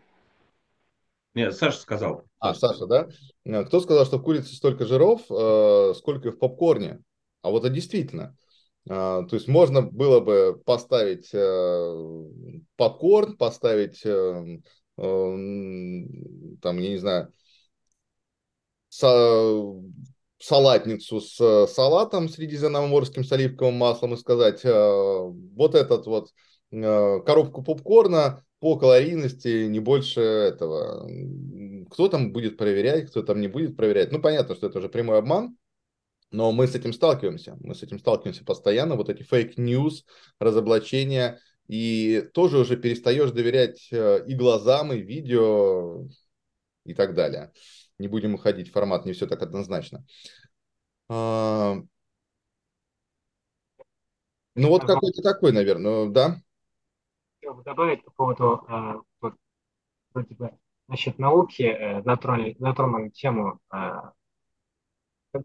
Нет, Саша сказал. А, Саша, да? Э, кто сказал, что в курице столько жиров, э, сколько и в попкорне? А вот это действительно. Э, то есть можно было бы поставить э, попкорн, поставить, там, я не знаю, салатницу с салатом средиземноморским с оливковым маслом и сказать, э, вот этот вот э, коробку попкорна по калорийности не больше этого. Кто там будет проверять, кто там не будет проверять. Ну, понятно, что это уже прямой обман, но мы с этим сталкиваемся. Мы с этим сталкиваемся постоянно. Вот эти fake news, разоблачения. И тоже уже перестаешь доверять э, и глазам, и видео, и так далее не будем уходить формат, не все так однозначно. А, ну вот какой-то такой, наверное, да? добавить по поводу э, вот, вроде бы, насчет науки, э, затронули, затронули тему. Э,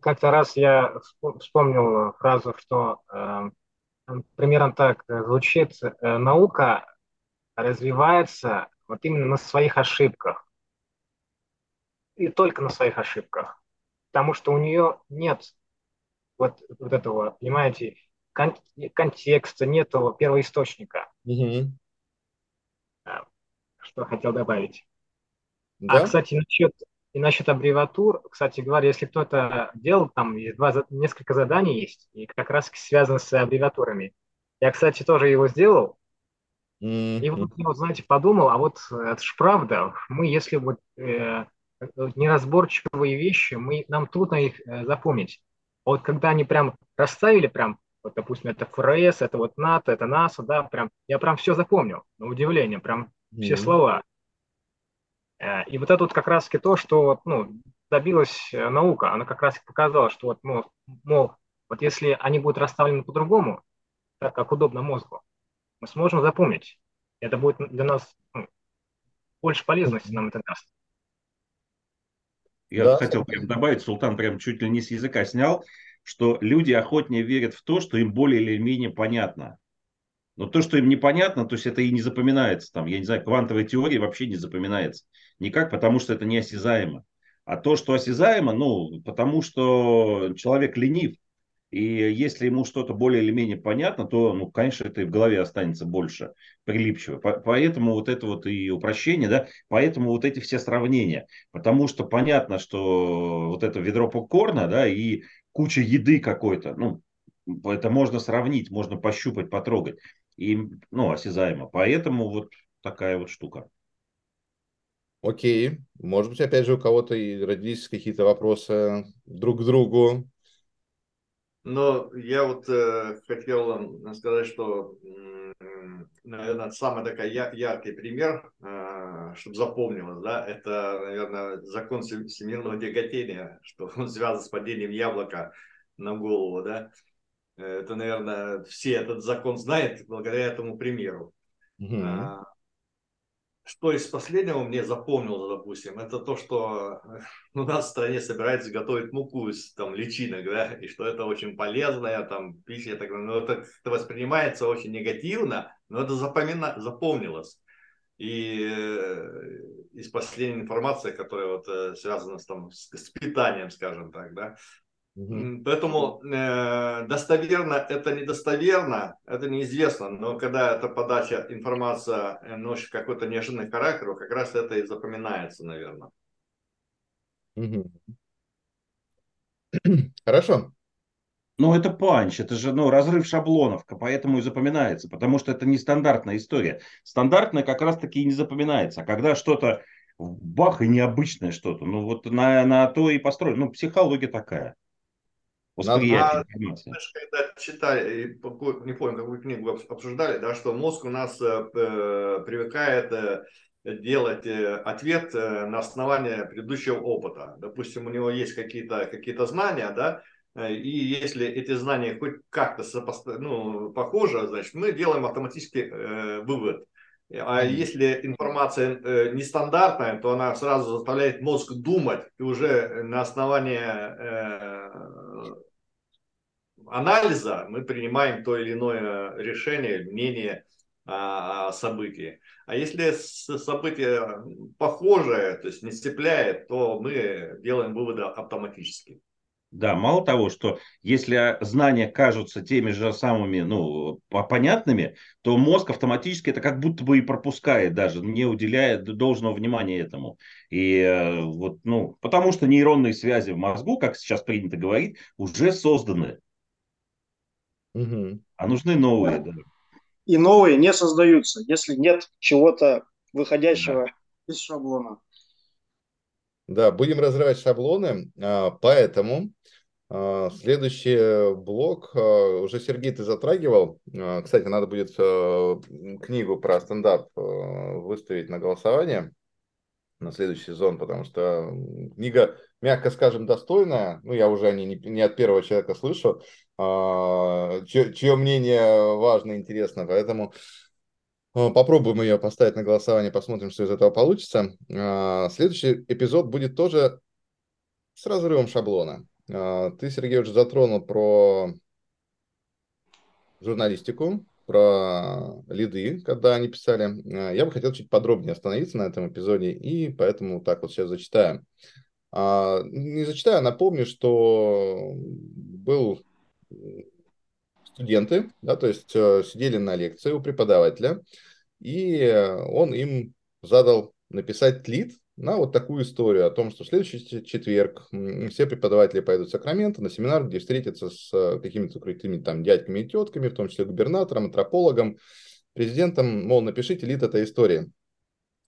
как-то раз я вспомнил фразу, что примерно так звучит, наука развивается вот именно на своих ошибках и только на своих ошибках. Потому что у нее нет вот, вот этого, понимаете, кон- контекста, нет этого первоисточника. Угу. Что хотел добавить. А, да? А, кстати, насчет, и насчет аббревиатур, кстати говоря, если кто-то делал, там два, несколько заданий есть, и как раз связано с аббревиатурами. Я, кстати, тоже его сделал. И вот, вот, знаете, подумал, а вот это же правда, мы если вот э, неразборчивые вещи, мы, нам трудно их э, запомнить. А вот когда они прям расставили, прям, вот, допустим, это ФРС, это вот НАТО, это НАСА, да, прям, я прям все запомнил, на удивление, прям mm-hmm. все слова. Э, и вот это вот как раз-таки то, что ну, добилась э, наука, она как раз показала, что вот, мол, мол, вот если они будут расставлены по-другому, так как удобно мозгу, мы сможем запомнить. Это будет для нас ну, больше полезности нам это даст. Я да. хотел прям добавить, Султан прям чуть ли не с языка снял, что люди охотнее верят в то, что им более или менее понятно. Но то, что им непонятно, то есть это и не запоминается. Там, я не знаю, квантовая теория вообще не запоминается. Никак, потому что это неосязаемо. А то, что осязаемо, ну, потому что человек ленив. И если ему что-то более или менее понятно, то, ну, конечно, это и в голове останется больше прилипчиво. Поэтому вот это вот и упрощение, да, поэтому вот эти все сравнения. Потому что понятно, что вот это ведро попкорна, да, и куча еды какой-то, ну, это можно сравнить, можно пощупать, потрогать. И, ну, осязаемо. Поэтому вот такая вот штука. Окей. Может быть, опять же, у кого-то и родились какие-то вопросы друг к другу но я вот э, хотел сказать, что, э, наверное, самый такой яркий пример, э, чтобы запомнилось, да, это, наверное, закон всемирного тяготения, (laughs) что он связан с падением яблока на голову, да. Это, наверное, все этот закон знают благодаря этому примеру. Угу. Что из последнего мне запомнилось, допустим, это то, что у нас в стране собирается готовить муку из там, личинок, да, и что это очень полезная там пища, так, но это, это воспринимается очень негативно, но это запомина, запомнилось. И э, из последней информации, которая вот э, связана с, там, с, с питанием, скажем так, да, Угу. Поэтому э, достоверно это недостоверно, это неизвестно, но когда эта подача информация э, носит какой-то неожиданный характер, как раз это и запоминается, наверное. Угу. (clears throat) Хорошо. Ну, это панч, это же ну, разрыв шаблонов, поэтому и запоминается, потому что это не стандартная история. Стандартная как раз-таки и не запоминается. А когда что-то бах и необычное что-то, ну вот на, на то и построено. Ну, психология такая восприятие информации. Знаешь, когда читали, не помню, какую книгу обсуждали, да, что мозг у нас э, привыкает э, делать э, ответ на основании предыдущего опыта. Допустим, у него есть какие-то какие знания, да, и если эти знания хоть как-то сопоста... ну, похожи, значит, мы делаем автоматически э, вывод. А если информация э, нестандартная, то она сразу заставляет мозг думать, и уже на основании э, анализа мы принимаем то или иное решение, мнение о событии. А если событие похожее, то есть не цепляет, то мы делаем выводы автоматически. Да, мало того, что если знания кажутся теми же самыми, ну, понятными, то мозг автоматически это как будто бы и пропускает даже, не уделяя должного внимания этому. И э, вот, ну, потому что нейронные связи в мозгу, как сейчас принято говорить, уже созданы. Угу. А нужны новые, да. И новые не создаются, если нет чего-то выходящего да. из шаблона. Да, будем разрывать шаблоны, а, поэтому а, следующий блок а, уже Сергей ты затрагивал. Кстати, надо будет книгу про стендап выставить на голосование на следующий сезон, потому что книга, мягко скажем, достойная. Ну, я уже не, не от первого человека слышу, а, чье, мнение важно, интересно. Поэтому а, попробуем ее поставить на голосование, посмотрим, что из этого получится. А, следующий эпизод будет тоже с разрывом шаблона. Ты, Сергей, уже затронул про журналистику, про лиды, когда они писали. Э, я бы хотел чуть подробнее остановиться на этом эпизоде, и поэтому так вот сейчас зачитаю. А, не зачитаю, а напомню, что был студенты, да, то есть э, сидели на лекции у преподавателя, и он им задал написать лид на вот такую историю о том, что в следующий четверг все преподаватели пойдут в Сакраменто на семинар, где встретятся с э, какими-то крутыми там дядьками и тетками, в том числе губернатором, антропологом, президентом, мол, напишите лид этой истории.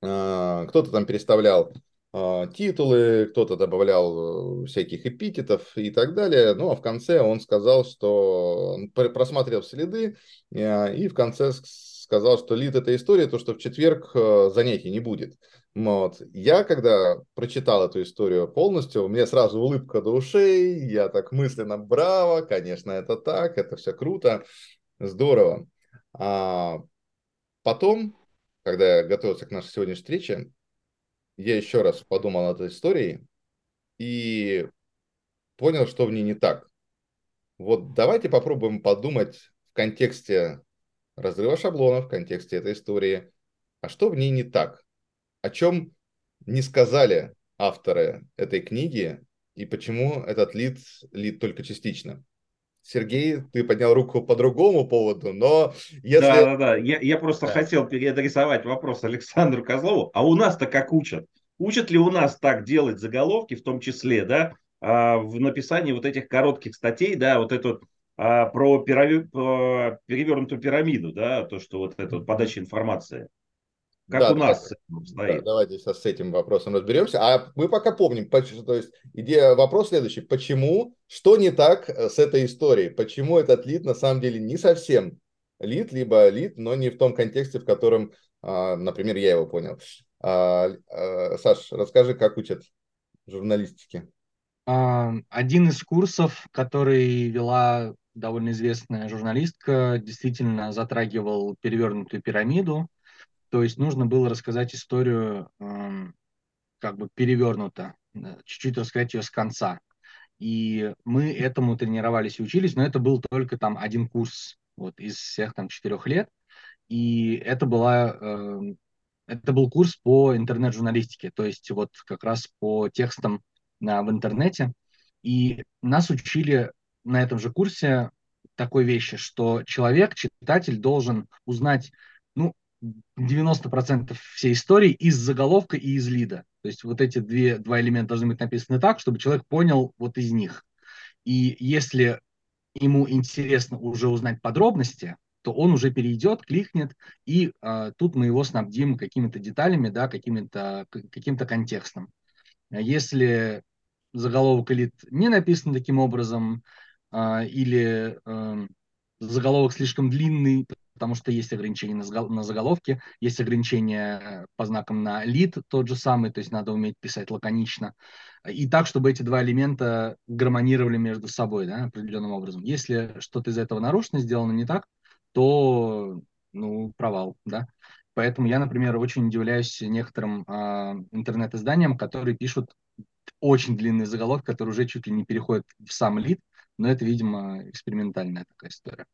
А, кто-то там переставлял а, титулы, кто-то добавлял э, всяких эпитетов и так далее. Ну, а в конце он сказал, что просмотрел следы, э, и в конце сказал, что лид этой истории, то, что в четверг занятий не будет. Вот. Я, когда прочитал эту историю полностью, у меня сразу улыбка до ушей, я так мысленно, браво, конечно, это так, это все круто, здорово. А потом, когда я готовился к нашей сегодняшней встрече, я еще раз подумал о этой истории и понял, что в ней не так. Вот давайте попробуем подумать в контексте разрыва шаблонов, в контексте этой истории, а что в ней не так – о чем не сказали авторы этой книги и почему этот лид, лид только частично. Сергей, ты поднял руку по другому поводу, но если... Да, да, да. Я, я просто да. хотел переадресовать вопрос Александру Козлову. А у нас-то как учат? Учат ли у нас так делать заголовки, в том числе, да, а, в написании вот этих коротких статей, да, вот эту а, про перевернутую пирамиду, да, то, что вот эта вот подача информации. Как да, у нас да, давайте сейчас с этим вопросом разберемся. А мы пока помним, то есть идея, вопрос следующий. Почему, что не так э, с этой историей? Почему этот лид на самом деле не совсем лид, либо лид, но не в том контексте, в котором, а, например, я его понял. А, а, Саш, расскажи, как учат журналистики. Один из курсов, который вела довольно известная журналистка, действительно затрагивал перевернутую пирамиду. То есть нужно было рассказать историю как бы перевернуто, чуть-чуть рассказать ее с конца. И мы этому тренировались и учились, но это был только там один курс вот, из всех там четырех лет. И это была э, это был курс по интернет-журналистике, то есть вот как раз по текстам на, в интернете. И нас учили на этом же курсе такой вещи, что человек, читатель должен узнать, ну, 90% всей истории из заголовка и из лида. То есть вот эти две, два элемента должны быть написаны так, чтобы человек понял вот из них. И если ему интересно уже узнать подробности, то он уже перейдет, кликнет, и э, тут мы его снабдим какими-то деталями, да, каким-то каким контекстом. Если заголовок элит не написан таким образом, э, или э, заголовок слишком длинный, потому что есть ограничения на, заголовке, есть ограничения по знакам на лид тот же самый, то есть надо уметь писать лаконично. И так, чтобы эти два элемента гармонировали между собой да, определенным образом. Если что-то из этого нарушено, сделано не так, то ну, провал, да. Поэтому я, например, очень удивляюсь некоторым э, интернет-изданиям, которые пишут очень длинный заголовок, который уже чуть ли не переходит в сам лид, но это, видимо, экспериментальная такая история.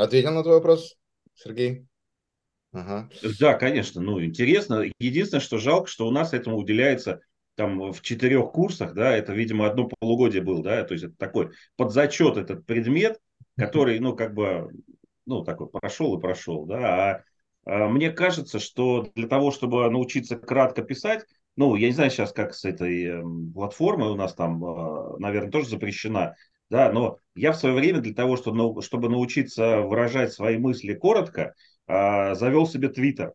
Ответил на твой вопрос, Сергей? Ага. Да, конечно, ну, интересно. Единственное, что жалко, что у нас этому уделяется там в четырех курсах, да, это, видимо, одно полугодие был, да, то есть это такой подзачет этот предмет, (laughs) который, ну, как бы, ну, такой прошел и прошел, да, а, а мне кажется, что для того, чтобы научиться кратко писать, ну, я не знаю сейчас, как с этой эм, платформой у нас там, а, наверное, тоже запрещена, да, но я в свое время для того, чтобы, чтобы научиться выражать свои мысли коротко, а, завел себе Твиттер.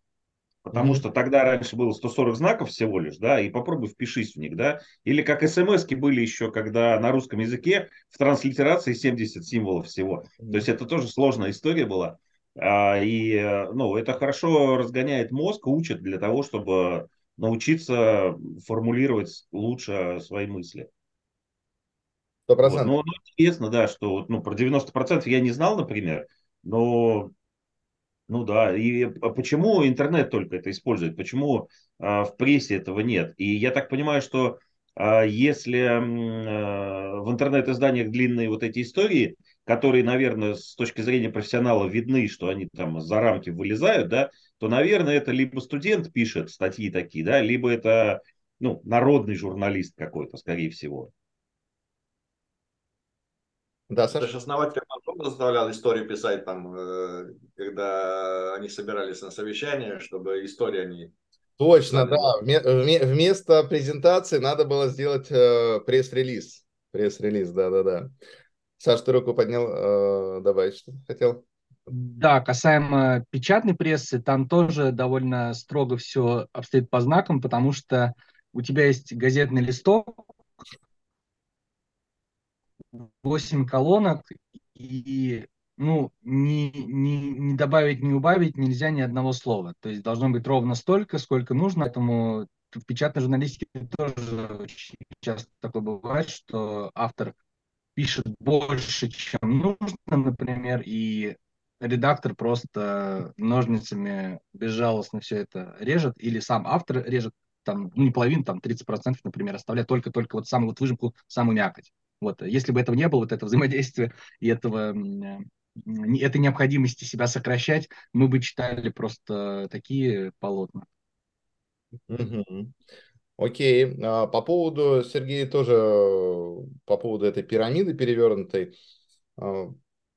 Потому mm-hmm. что тогда раньше было 140 знаков всего лишь, да, и попробуй впишись в них, да. Или как смс были еще, когда на русском языке в транслитерации 70 символов всего. Mm-hmm. То есть это тоже сложная история была. А, и, э, ну, это хорошо разгоняет мозг, учит для того, чтобы научиться формулировать лучше свои мысли. Сто процентов. Вот. Ну, ну, интересно, да, что ну, про 90% я не знал, например, но ну да, и почему интернет только это использует? Почему а, в прессе этого нет? И я так понимаю, что а, если а, в интернет-изданиях длинные вот эти истории, которые, наверное, с точки зрения профессионала видны, что они там за рамки вылезают, да, то, наверное, это либо студент пишет статьи такие, да, либо это ну, народный журналист какой-то, скорее всего. Да, Саша? Даже основатель Мантона заставлял историю писать там, э, когда они собирались на совещание, чтобы истории они... Точно, да. Вместо презентации надо было сделать э, пресс-релиз. Пресс-релиз, да-да-да. Саш, ты руку поднял, э, давай, что хотел? Да, касаемо печатной прессы, там тоже довольно строго все обстоит по знакам, потому что у тебя есть газетный листок, 8 колонок, и ну, не, не, не добавить, не убавить нельзя ни одного слова. То есть должно быть ровно столько, сколько нужно. Поэтому в печатной журналистике тоже очень часто такое бывает, что автор пишет больше, чем нужно, например, и редактор просто ножницами безжалостно все это режет, или сам автор режет, там, ну, не половину, там, 30%, например, оставляет только-только вот самую вот выжимку, самую мякоть. Вот, если бы этого не было, вот этого взаимодействия (laughs) и этого, этой необходимости себя сокращать, мы бы читали просто такие полотна. Угу. Окей. А по поводу, Сергей, тоже по поводу этой пирамиды перевернутой. А,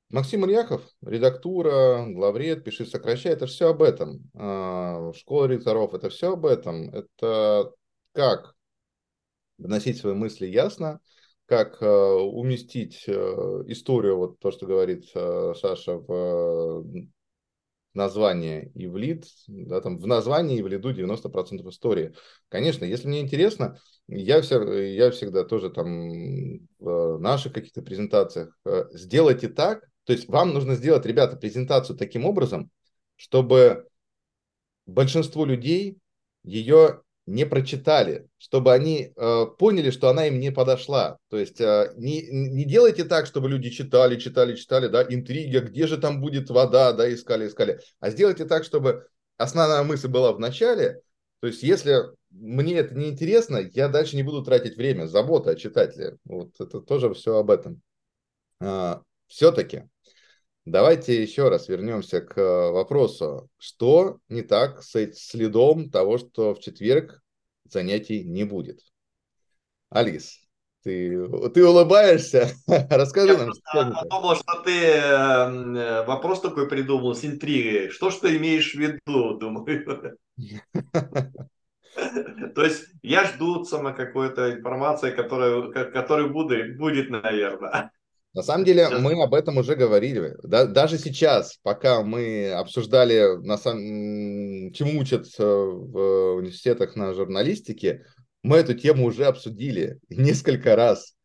Максим Ильяхов, редактура, главред, пиши, сокращай, это все об этом. А, школа редакторов, это все об этом. Это как доносить свои мысли ясно, как э, уместить э, историю, вот то, что говорит э, Саша, в название и в лид, да, там в названии и в лиду 90% истории. Конечно, если мне интересно, я, все, я всегда тоже там в наших каких-то презентациях сделайте так, то есть вам нужно сделать, ребята, презентацию таким образом, чтобы большинство людей ее не прочитали, чтобы они э, поняли, что она им не подошла. То есть э, не, не делайте так, чтобы люди читали, читали, читали, да, интрига, где же там будет вода, да, искали, искали. А сделайте так, чтобы основная мысль была в начале. То есть если мне это не интересно, я дальше не буду тратить время, забота о читателе. Вот это тоже все об этом. А, все-таки Давайте еще раз вернемся к э, вопросу, что не так с следом того, что в четверг занятий не будет. Алис, ты, ты улыбаешься? (laughs) Расскажи Я нам. Я думал, что ты эм, э, вопрос такой придумал с интригой. Что ж ты имеешь в виду, (laughs) думаю. (laughs) То есть я жду сама какой-то информации, которая, которая будет, будет, наверное. На самом деле сейчас... мы об этом уже говорили. Да, даже сейчас, пока мы обсуждали, на самом... чему учат в университетах на журналистике, мы эту тему уже обсудили (laughs) несколько раз,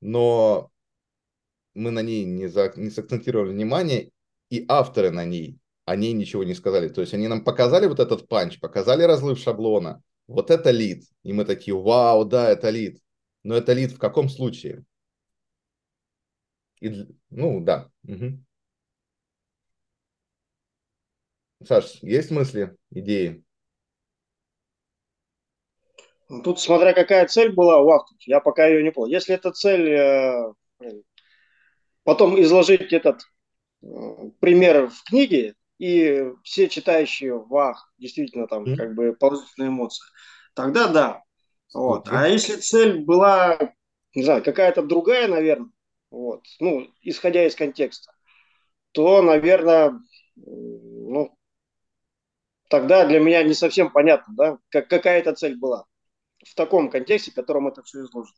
но мы на ней не, за... не сакцентировали внимание, и авторы на ней, о ней ничего не сказали. То есть они нам показали вот этот панч, показали разлив шаблона, вот это лид. И мы такие, вау, да, это лид. Но это лид в каком случае? И, ну, да. Угу. Саш, есть мысли, идеи? Ну, тут смотря какая цель была у автора, я пока ее не понял. Если эта цель э, потом изложить этот э, пример в книге, и все читающие вах, действительно там mm-hmm. как бы положительные эмоции, тогда да. Вот. Mm-hmm. А если цель была, не знаю, какая-то другая, наверное, вот, ну, исходя из контекста, то, наверное, ну, тогда для меня не совсем понятно, да, как, какая эта цель была в таком контексте, в котором это все изложено.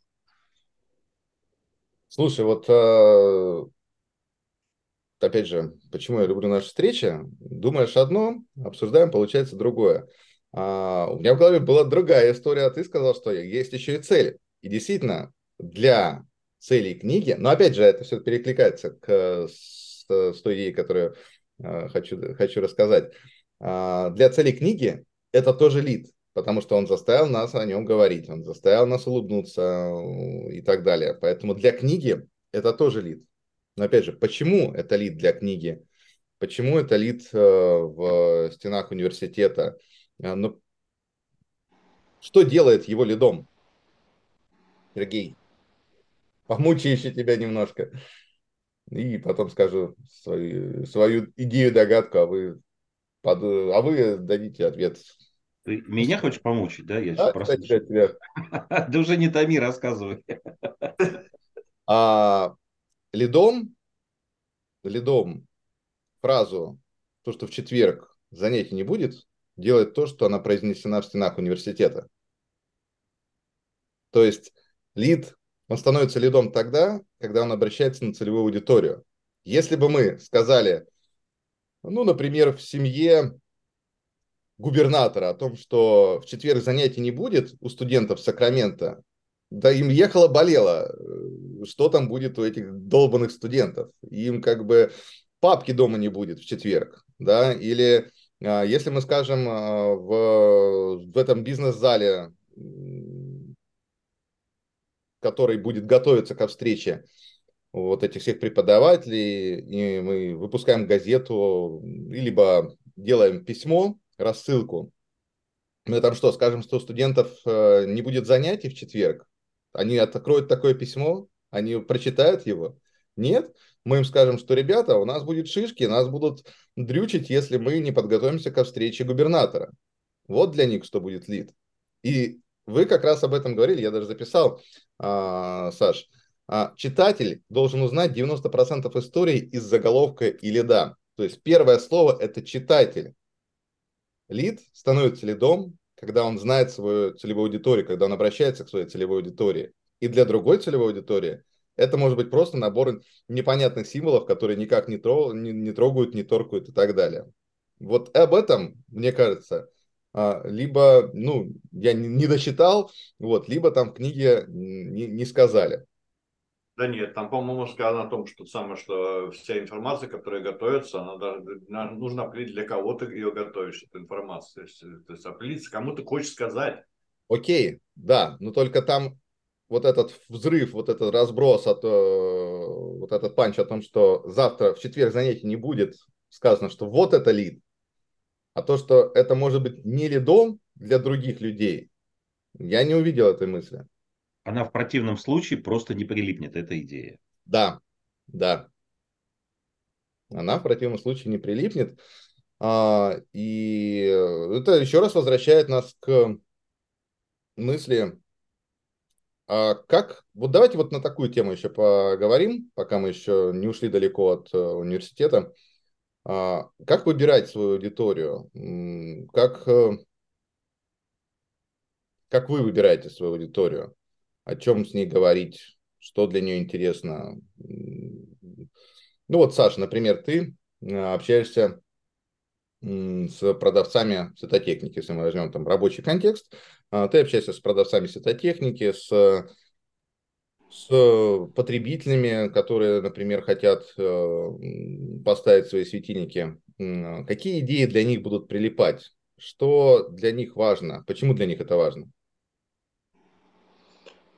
Слушай, вот э, опять же, почему я люблю наши встречи? Думаешь одно, обсуждаем, получается другое. А, у меня в голове была другая история, а ты сказал, что есть еще и цель. И действительно, для целей книги. Но опять же, это все перекликается к, с, с той идеей, которую э, хочу, хочу рассказать. Э, для целей книги это тоже лид, потому что он заставил нас о нем говорить, он заставил нас улыбнуться э, и так далее. Поэтому для книги это тоже лид. Но опять же, почему это лид для книги? Почему это лид э, в стенах университета? Э, ну, что делает его лидом? Сергей помучаю еще тебя немножко. И потом скажу свою, свою идею, догадку, а вы, под, а вы дадите ответ. Ты меня хочешь помучить, да? Я да, кстати, тебя. (laughs) Да уже не томи, рассказывай. (laughs) А, лидом, лидом фразу, то, что в четверг занятий не будет, делает то, что она произнесена в стенах университета. То есть лид он становится лидом тогда, когда он обращается на целевую аудиторию. Если бы мы сказали, ну, например, в семье губернатора о том, что в четверг занятий не будет у студентов Сакрамента, да им ехало болело, э, что там будет у этих долбанных студентов. Им как бы папки дома не будет в четверг, да, или а, если мы скажем а, в, в этом бизнес-зале который будет готовиться ко встрече вот этих всех преподавателей, и мы выпускаем газету, либо делаем письмо, рассылку. Мы там что, скажем, что студентов э, не будет занятий в четверг? Они откроют такое письмо, они прочитают его? Нет, мы им скажем, что, ребята, у нас будет шишки, нас будут дрючить, если мы не подготовимся ко встрече губернатора. Вот для них что будет лид. И вы как раз об этом говорили, я даже записал, Саш. А, читатель должен узнать 90% истории из заголовка и лида. То есть первое слово – это читатель. Лид становится лидом, когда он знает свою целевую аудиторию, когда он обращается к своей целевой аудитории. И для другой целевой аудитории это может быть просто набор непонятных символов, которые никак не, трогают, не, не трогают, не торкают и так далее. Вот об этом, мне кажется, а, либо, ну, я не досчитал, вот, либо там в книге не, не сказали. Да нет, там, по-моему, сказано о том, что самое, что вся информация, которая готовится, она даже нужно определить, для кого ты ее готовишь, эту информацию. То есть, то есть определиться, кому ты хочешь сказать. окей, да, но только там вот этот взрыв, вот этот разброс, от, э, вот этот панч о том, что завтра, в четверг занятий не будет, сказано, что вот это лид, а то, что это может быть не лидом для других людей, я не увидел этой мысли. Она в противном случае просто не прилипнет, эта идея. Да, да. Она в противном случае не прилипнет. А, и это еще раз возвращает нас к мысли, а как, вот давайте вот на такую тему еще поговорим, пока мы еще не ушли далеко от э, университета. А, как выбирать свою аудиторию? Как, э, как вы выбираете свою аудиторию? О чем с ней говорить? Что для нее интересно? Ну вот, Саша, например, ты э, общаешься с продавцами светотехники, если мы возьмем там рабочий контекст, а, ты общаешься с продавцами светотехники, с, с потребителями, которые, например, хотят э, поставить свои светильники. Какие идеи для них будут прилипать? Что для них важно? Почему для них это важно?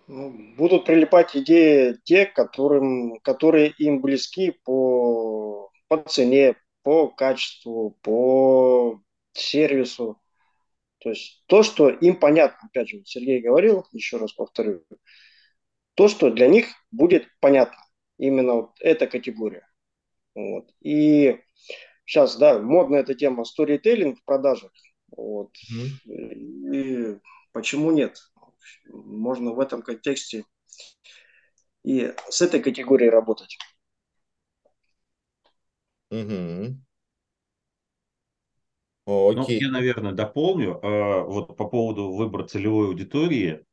Ну, будут прилипать идеи те, которым, которые им близки по, по цене, по качеству, по сервису. То есть то, что им понятно, опять же, Сергей говорил, еще раз повторю, то, что для них будет понятно, именно вот эта категория. Вот. И сейчас, да, модная эта тема сторителлинг в продажах. Вот. Mm-hmm. И почему нет? Можно в этом контексте и с этой категорией работать. Угу. Ну, окей. я, наверное, дополню. Э, вот по поводу выбора целевой аудитории.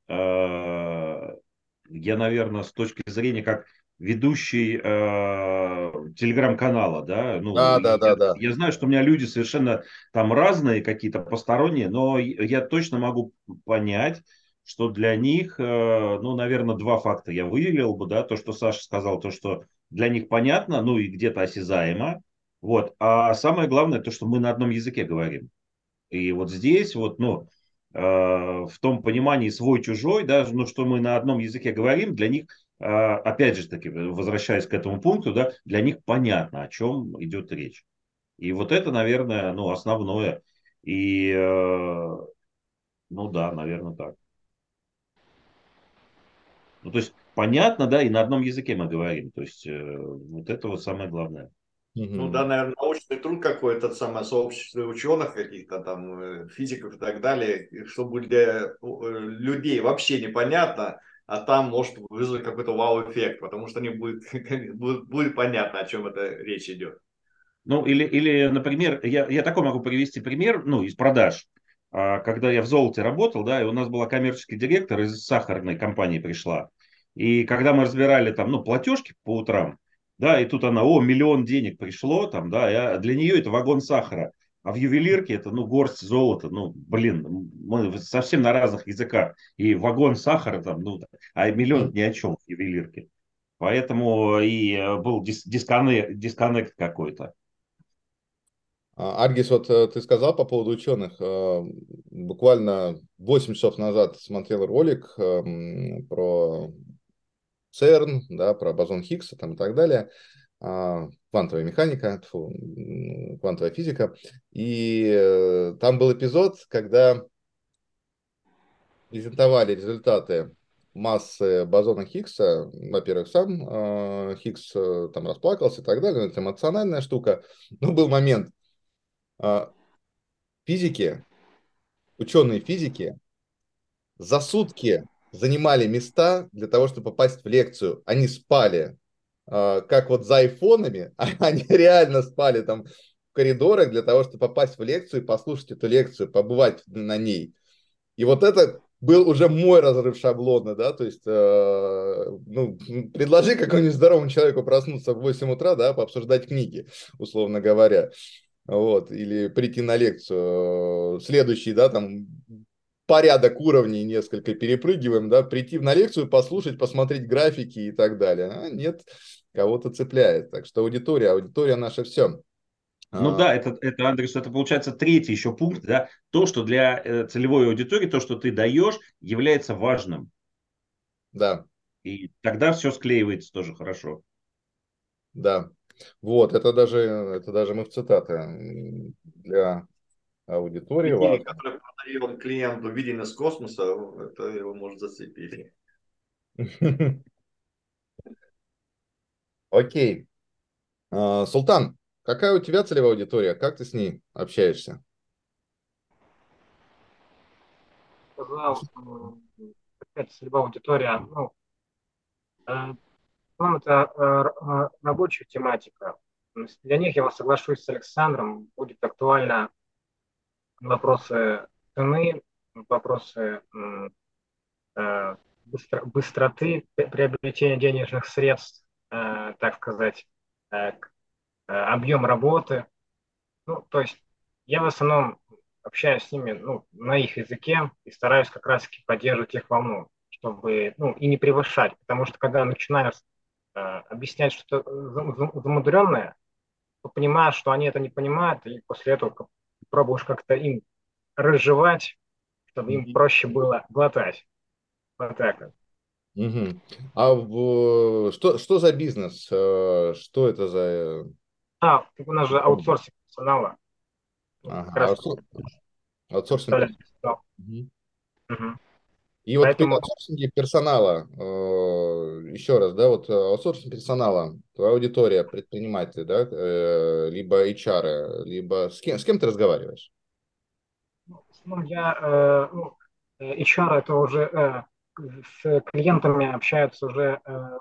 Э, я, наверное, с точки зрения как ведущий э, телеграм-канала, да, ну, да, да, я, да, да. Я знаю, что у меня люди совершенно там разные, какие-то посторонние, но я точно могу понять, что для них, ну, наверное, два факта я выделил бы, да, то, что Саша сказал, то, что для них понятно, ну и где-то осязаемо, вот. А самое главное, то, что мы на одном языке говорим. И вот здесь, вот, ну, э, в том понимании свой-чужой, да, ну, что мы на одном языке говорим, для них, э, опять же таки, возвращаясь к этому пункту, да, для них понятно, о чем идет речь. И вот это, наверное, ну, основное. И, э, ну да, наверное, так. Ну, то есть понятно, да, и на одном языке мы говорим. То есть э, вот это вот самое главное. Ну да, наверное, научный труд какой-то, самое сообщество ученых каких-то там, э, физиков и так далее, чтобы для э, людей вообще непонятно, а там может вызвать какой-то вау-эффект, потому что не будет, (laughs) будет, будет понятно, о чем это речь идет. Ну, или, или например, я, я такой могу привести пример, ну, из продаж. А, когда я в золоте работал, да, и у нас была коммерческий директор из сахарной компании пришла. И когда мы разбирали там, ну, платежки по утрам, да, и тут она, о, миллион денег пришло, там, да, а для нее это вагон сахара, а в ювелирке это, ну, горсть золота, ну, блин, мы совсем на разных языках, и вагон сахара там, ну, а миллион ни о чем в ювелирке. Поэтому и э, был дис дисконнект, дисконнект какой-то. А, Аргис, вот э, ты сказал по поводу ученых. Э, буквально 8 часов назад смотрел ролик эм, про ЦЕРН, да, про бозон Хиггса там, и так далее, а, квантовая механика, фу, квантовая физика. И э, там был эпизод, когда презентовали результаты массы бозона Хиггса. Во-первых, сам э, Хиггс э, там расплакался и так далее, это эмоциональная штука. Но был момент. Э, физики, ученые физики за сутки занимали места для того, чтобы попасть в лекцию. Они спали, а, как вот за айфонами, (laughs) они реально спали там в коридорах для того, чтобы попасть в лекцию и послушать эту лекцию, побывать на ней. И вот это был уже мой разрыв шаблона, да, то есть, э, ну, предложи какому-нибудь здоровому человеку проснуться в 8 утра, да, пообсуждать книги, условно говоря, вот, или прийти на лекцию. Следующий, да, там, порядок уровней несколько перепрыгиваем, да, прийти на лекцию, послушать, посмотреть графики и так далее. А нет, кого-то цепляет. Так что аудитория, аудитория наша все. Ну а... да, это, это, Андрес, это получается третий еще пункт, да, то, что для э, целевой аудитории, то, что ты даешь, является важным. Да. И тогда все склеивается тоже хорошо. Да. Вот, это даже, это даже мы в цитаты для аудитории. Идея, которую продаем клиенту видение с космоса, это его может зацепить. (laughs) Окей. А, Султан, какая у тебя целевая аудитория? Как ты с ней общаешься? Сказал, какая целевая аудитория. Ну, э, ну, это э, э, рабочая тематика. Для них, я соглашусь с Александром, будет актуально вопросы цены, вопросы э, быстро, быстроты приобретения денежных средств, э, так сказать, э, объем работы. Ну, то есть я в основном общаюсь с ними ну, на их языке и стараюсь как раз-таки поддерживать их волну, чтобы, ну, и не превышать, потому что когда начинаешь э, объяснять что-то замудренное, то понимаешь, что они это не понимают, и после этого пробуешь как-то им разжевать, чтобы им проще было глотать. Вот так вот. Угу. А в, что, что за бизнес? Э, что это за... А, у нас же аутсорсинг персонала. Ага, аутсор... аутсорсинг персонала. Угу. Угу. И вот Поэтому... при аутсорсинге персонала, э, еще раз, да, вот аутсорсинг персонала, твоя аудитория, предприниматели, да, э, либо HR, либо с кем, с кем ты разговариваешь? Ну, я, э, ну, HR это уже э, с клиентами общаются уже э,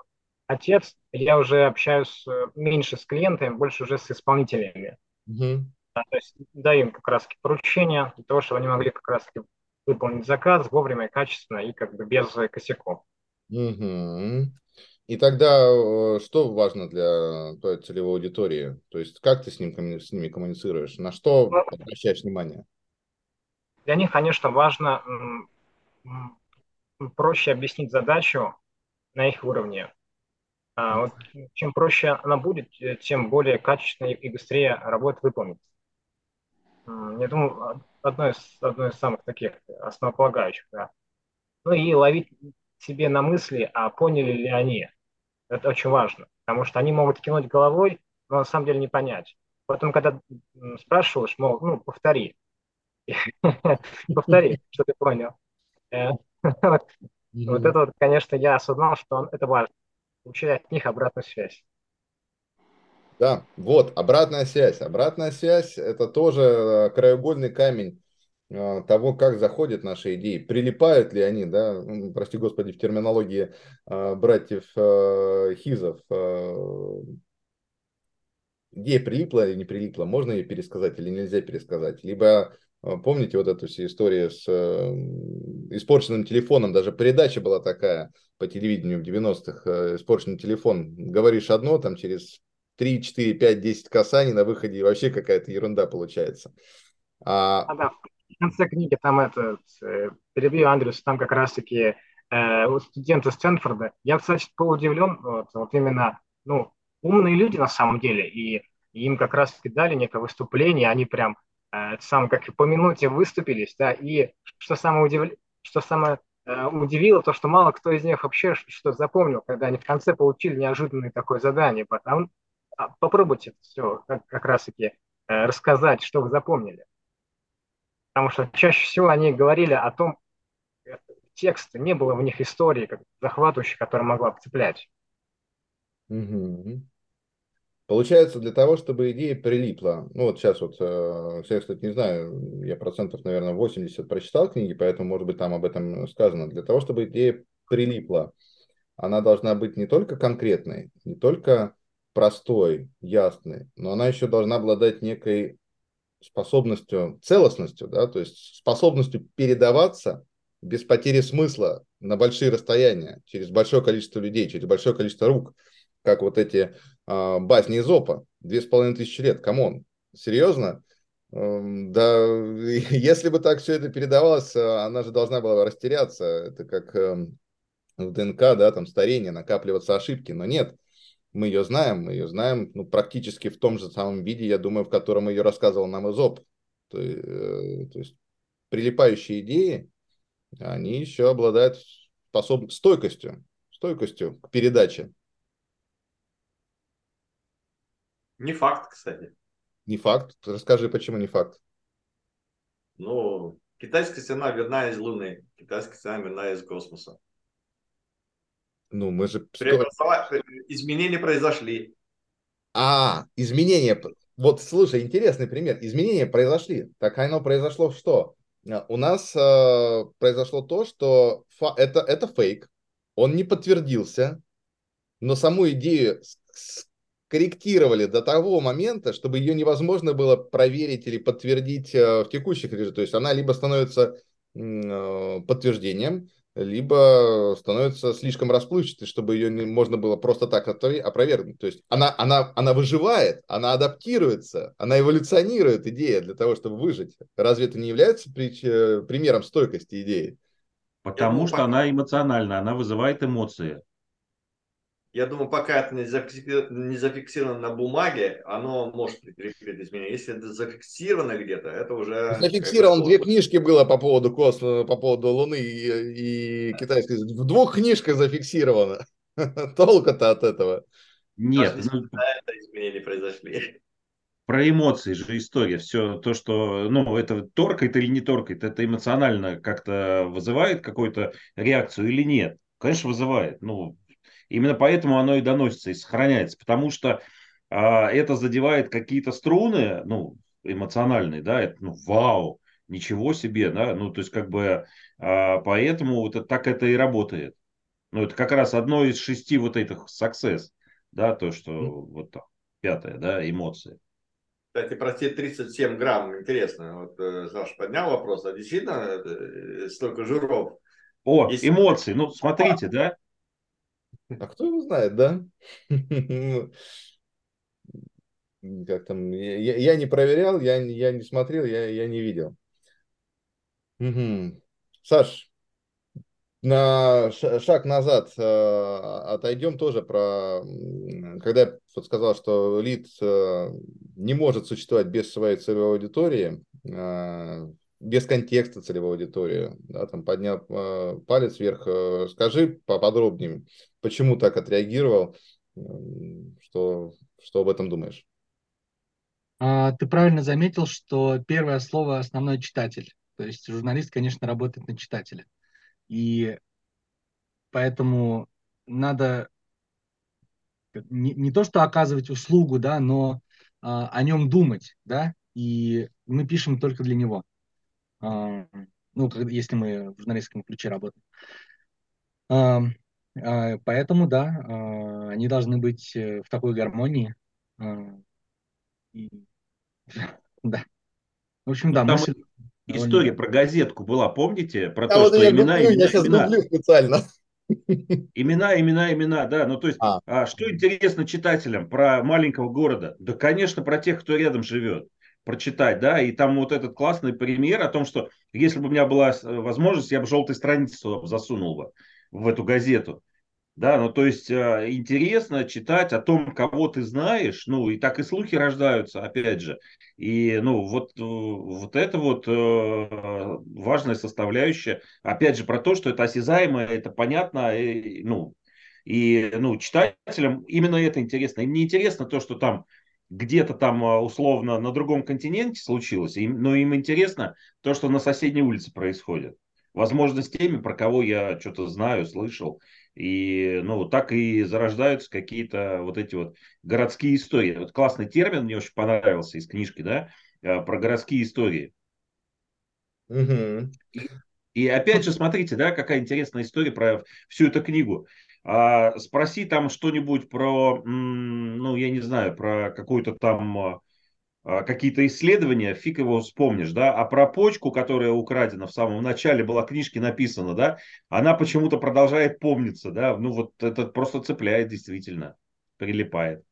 отец, я уже общаюсь э, меньше с клиентами, больше уже с исполнителями. Угу. То есть даю им как раз поручения для того, чтобы они могли как раз выполнить заказ вовремя, качественно и как бы без косяков. Угу. И тогда э, что важно для твоей целевой аудитории? То есть как ты с, ним, с ними коммуницируешь? На что ну, обращаешь внимание? Для них, конечно, важно проще объяснить задачу на их уровне. А вот чем проще она будет, тем более качественно и быстрее работа выполнится. Я думаю, одно из, одно из самых таких основополагающих. Да. Ну и ловить себе на мысли, а поняли ли они. Это очень важно, потому что они могут кинуть головой, но на самом деле не понять. Потом, когда спрашиваешь, мол, ну, повтори. (laughs) Повтори, что ты понял. Э, (laughs) вот это вот, конечно, я осознал, что это важно. Получать от них обратную связь. Да, вот, обратная связь. Обратная связь – это тоже э, краеугольный камень э, того, как заходят наши идеи, прилипают ли они, да, ну, прости господи, в терминологии братьев Хизов, идея прилипла или не прилипла, можно ее пересказать или нельзя пересказать, либо помните вот эту всю историю с э, испорченным телефоном? Даже передача была такая по телевидению в 90-х. Э, испорченный телефон. Говоришь одно, там через 3, 4, 5, 10 касаний на выходе и вообще какая-то ерунда получается. А... а да, в конце книги там это, э, перебью Андрюс, там как раз-таки э, студенты Стэнфорда. Я, кстати, был удивлен, вот, вот именно, ну, умные люди на самом деле, и им как раз-таки дали некое выступление, они прям Э, сам как по минуте выступились, да, и что самое, удив... что самое э, удивило, то, что мало кто из них вообще что запомнил, когда они в конце получили неожиданное такое задание. Потом а, попробуйте все как, как раз-таки э, рассказать, что вы запомнили. Потому что чаще всего они говорили о том, э, текста, не было в них истории как захватывающей, которая могла цеплять. Угу. Получается, для того, чтобы идея прилипла, ну вот сейчас вот, э, я, кстати, не знаю, я процентов, наверное, 80 прочитал книги, поэтому, может быть, там об этом сказано. Для того, чтобы идея прилипла, она должна быть не только конкретной, не только простой, ясной, но она еще должна обладать некой способностью, целостностью, да, то есть способностью передаваться без потери смысла на большие расстояния, через большое количество людей, через большое количество рук, как вот эти а, басни Эзопа. Две с половиной тысячи лет, come on. Серьезно? Эм, да, (laughs) если бы так все это передавалось, а, она же должна была растеряться. Это как эм, в ДНК, да, там старение, накапливаться ошибки. Но нет, Мы ее знаем, мы ее знаем ну, практически в том же самом виде, я думаю, в котором ее рассказывал нам Эзоп. То, э, то есть прилипающие идеи, они еще обладают способ... стойкостью, стойкостью к передаче. Не факт, кстати. Не факт. Расскажи, почему не факт. Ну, китайская стена видна из Луны, китайская стена видна из космоса. Ну, мы же... Изменения произошли. А, изменения. Вот, слушай, интересный пример. Изменения произошли. Так оно произошло что? А, у нас э, произошло то, что фа- это, это фейк. Он не подтвердился. Но саму идею корректировали до того момента, чтобы ее невозможно было проверить или подтвердить э, в текущих режимах. То есть она либо становится э, подтверждением, либо становится слишком расплывчатой, чтобы ее не можно было просто так опровергнуть. То есть она, она, она выживает, она адаптируется, она эволюционирует, идея для того, чтобы выжить. Разве это не является прич, э, примером стойкости идеи? Потому думаю, что пока... она эмоциональна, она вызывает эмоции. Я думаю, пока это не зафиксировано, не зафиксировано на бумаге, оно может претерпеть изменения. Если это зафиксировано где-то, это уже... Зафиксировано. Две книжки было по поводу космоса, по поводу Луны и, и китайской. В двух книжках зафиксировано. (laughs) Толку-то от этого. Нет. Ну, это изменения произошли. Про эмоции же история. Все то, что, ну, это торкает или не торкает, это эмоционально как-то вызывает какую-то реакцию или нет? Конечно, вызывает. Ну, Именно поэтому оно и доносится и сохраняется, потому что а, это задевает какие-то струны, ну, эмоциональные, да, это, ну, вау, ничего себе, да, ну, то есть, как бы, а, поэтому вот это, так это и работает. Ну, это как раз одно из шести вот этих success, да, то, что mm. вот там, пятое, да, эмоции. Кстати, про те 37 грамм, интересно, вот э, Саша поднял вопрос, а действительно э, столько жиров? О, Если... эмоции, ну, смотрите, да, а кто его знает, да? (laughs) Как там, я, не проверял, я, не смотрел, я, не видел. Саш, на шаг назад э, отойдем тоже про, когда я сказал, что лид э, не может существовать без своей целевой аудитории, э, без контекста целевой аудитории, да, там поднял э, палец вверх, э, скажи поподробнее, почему так отреагировал, что, что об этом думаешь? А, ты правильно заметил, что первое слово основной читатель. То есть журналист, конечно, работает на читателя. И поэтому надо не, не то, что оказывать услугу, да, но а, о нем думать, да, и мы пишем только для него. А, ну, если мы в журналистском ключе работаем. А, а, поэтому, да, они должны быть э, в такой гармонии. И, (laughs) да. В общем, да, ну, мысль... История про газетку была, помните? Про то, что имена, гуглю, имена, я сейчас имена. специально. (laughs) Имена, имена, имена, да. Ну, то есть, а. А, что интересно читателям про маленького города? Да, конечно, про тех, кто рядом живет прочитать, да, и там вот этот классный пример о том, что если бы у меня была э, возможность, я бы желтой страницу засунул бы в эту газету. Да, ну то есть э, интересно читать о том, кого ты знаешь, ну и так и слухи рождаются, опять же. И ну вот, э, вот это вот важная составляющая, опять же, про то, что это осязаемо, это понятно, и, ну, и ну, читателям именно это интересно. Им не интересно то, что там где-то там а, условно на другом континенте случилось, но им интересно то, что на соседней улице происходит. Возможно, с теми, про кого я что-то знаю, слышал. И ну, так и зарождаются какие-то вот эти вот городские истории. Вот классный термин мне очень понравился из книжки, да, а, про городские истории. Угу. И, и опять же, смотрите, да, какая интересная история про всю эту книгу. А, спроси там что-нибудь про, ну, я не знаю, про какую-то там а, а, какие-то исследования, фиг его вспомнишь, да, а про почку, которая украдена в самом начале, была книжки написана, да, она почему-то продолжает помниться, да, ну вот это просто цепляет действительно, прилипает.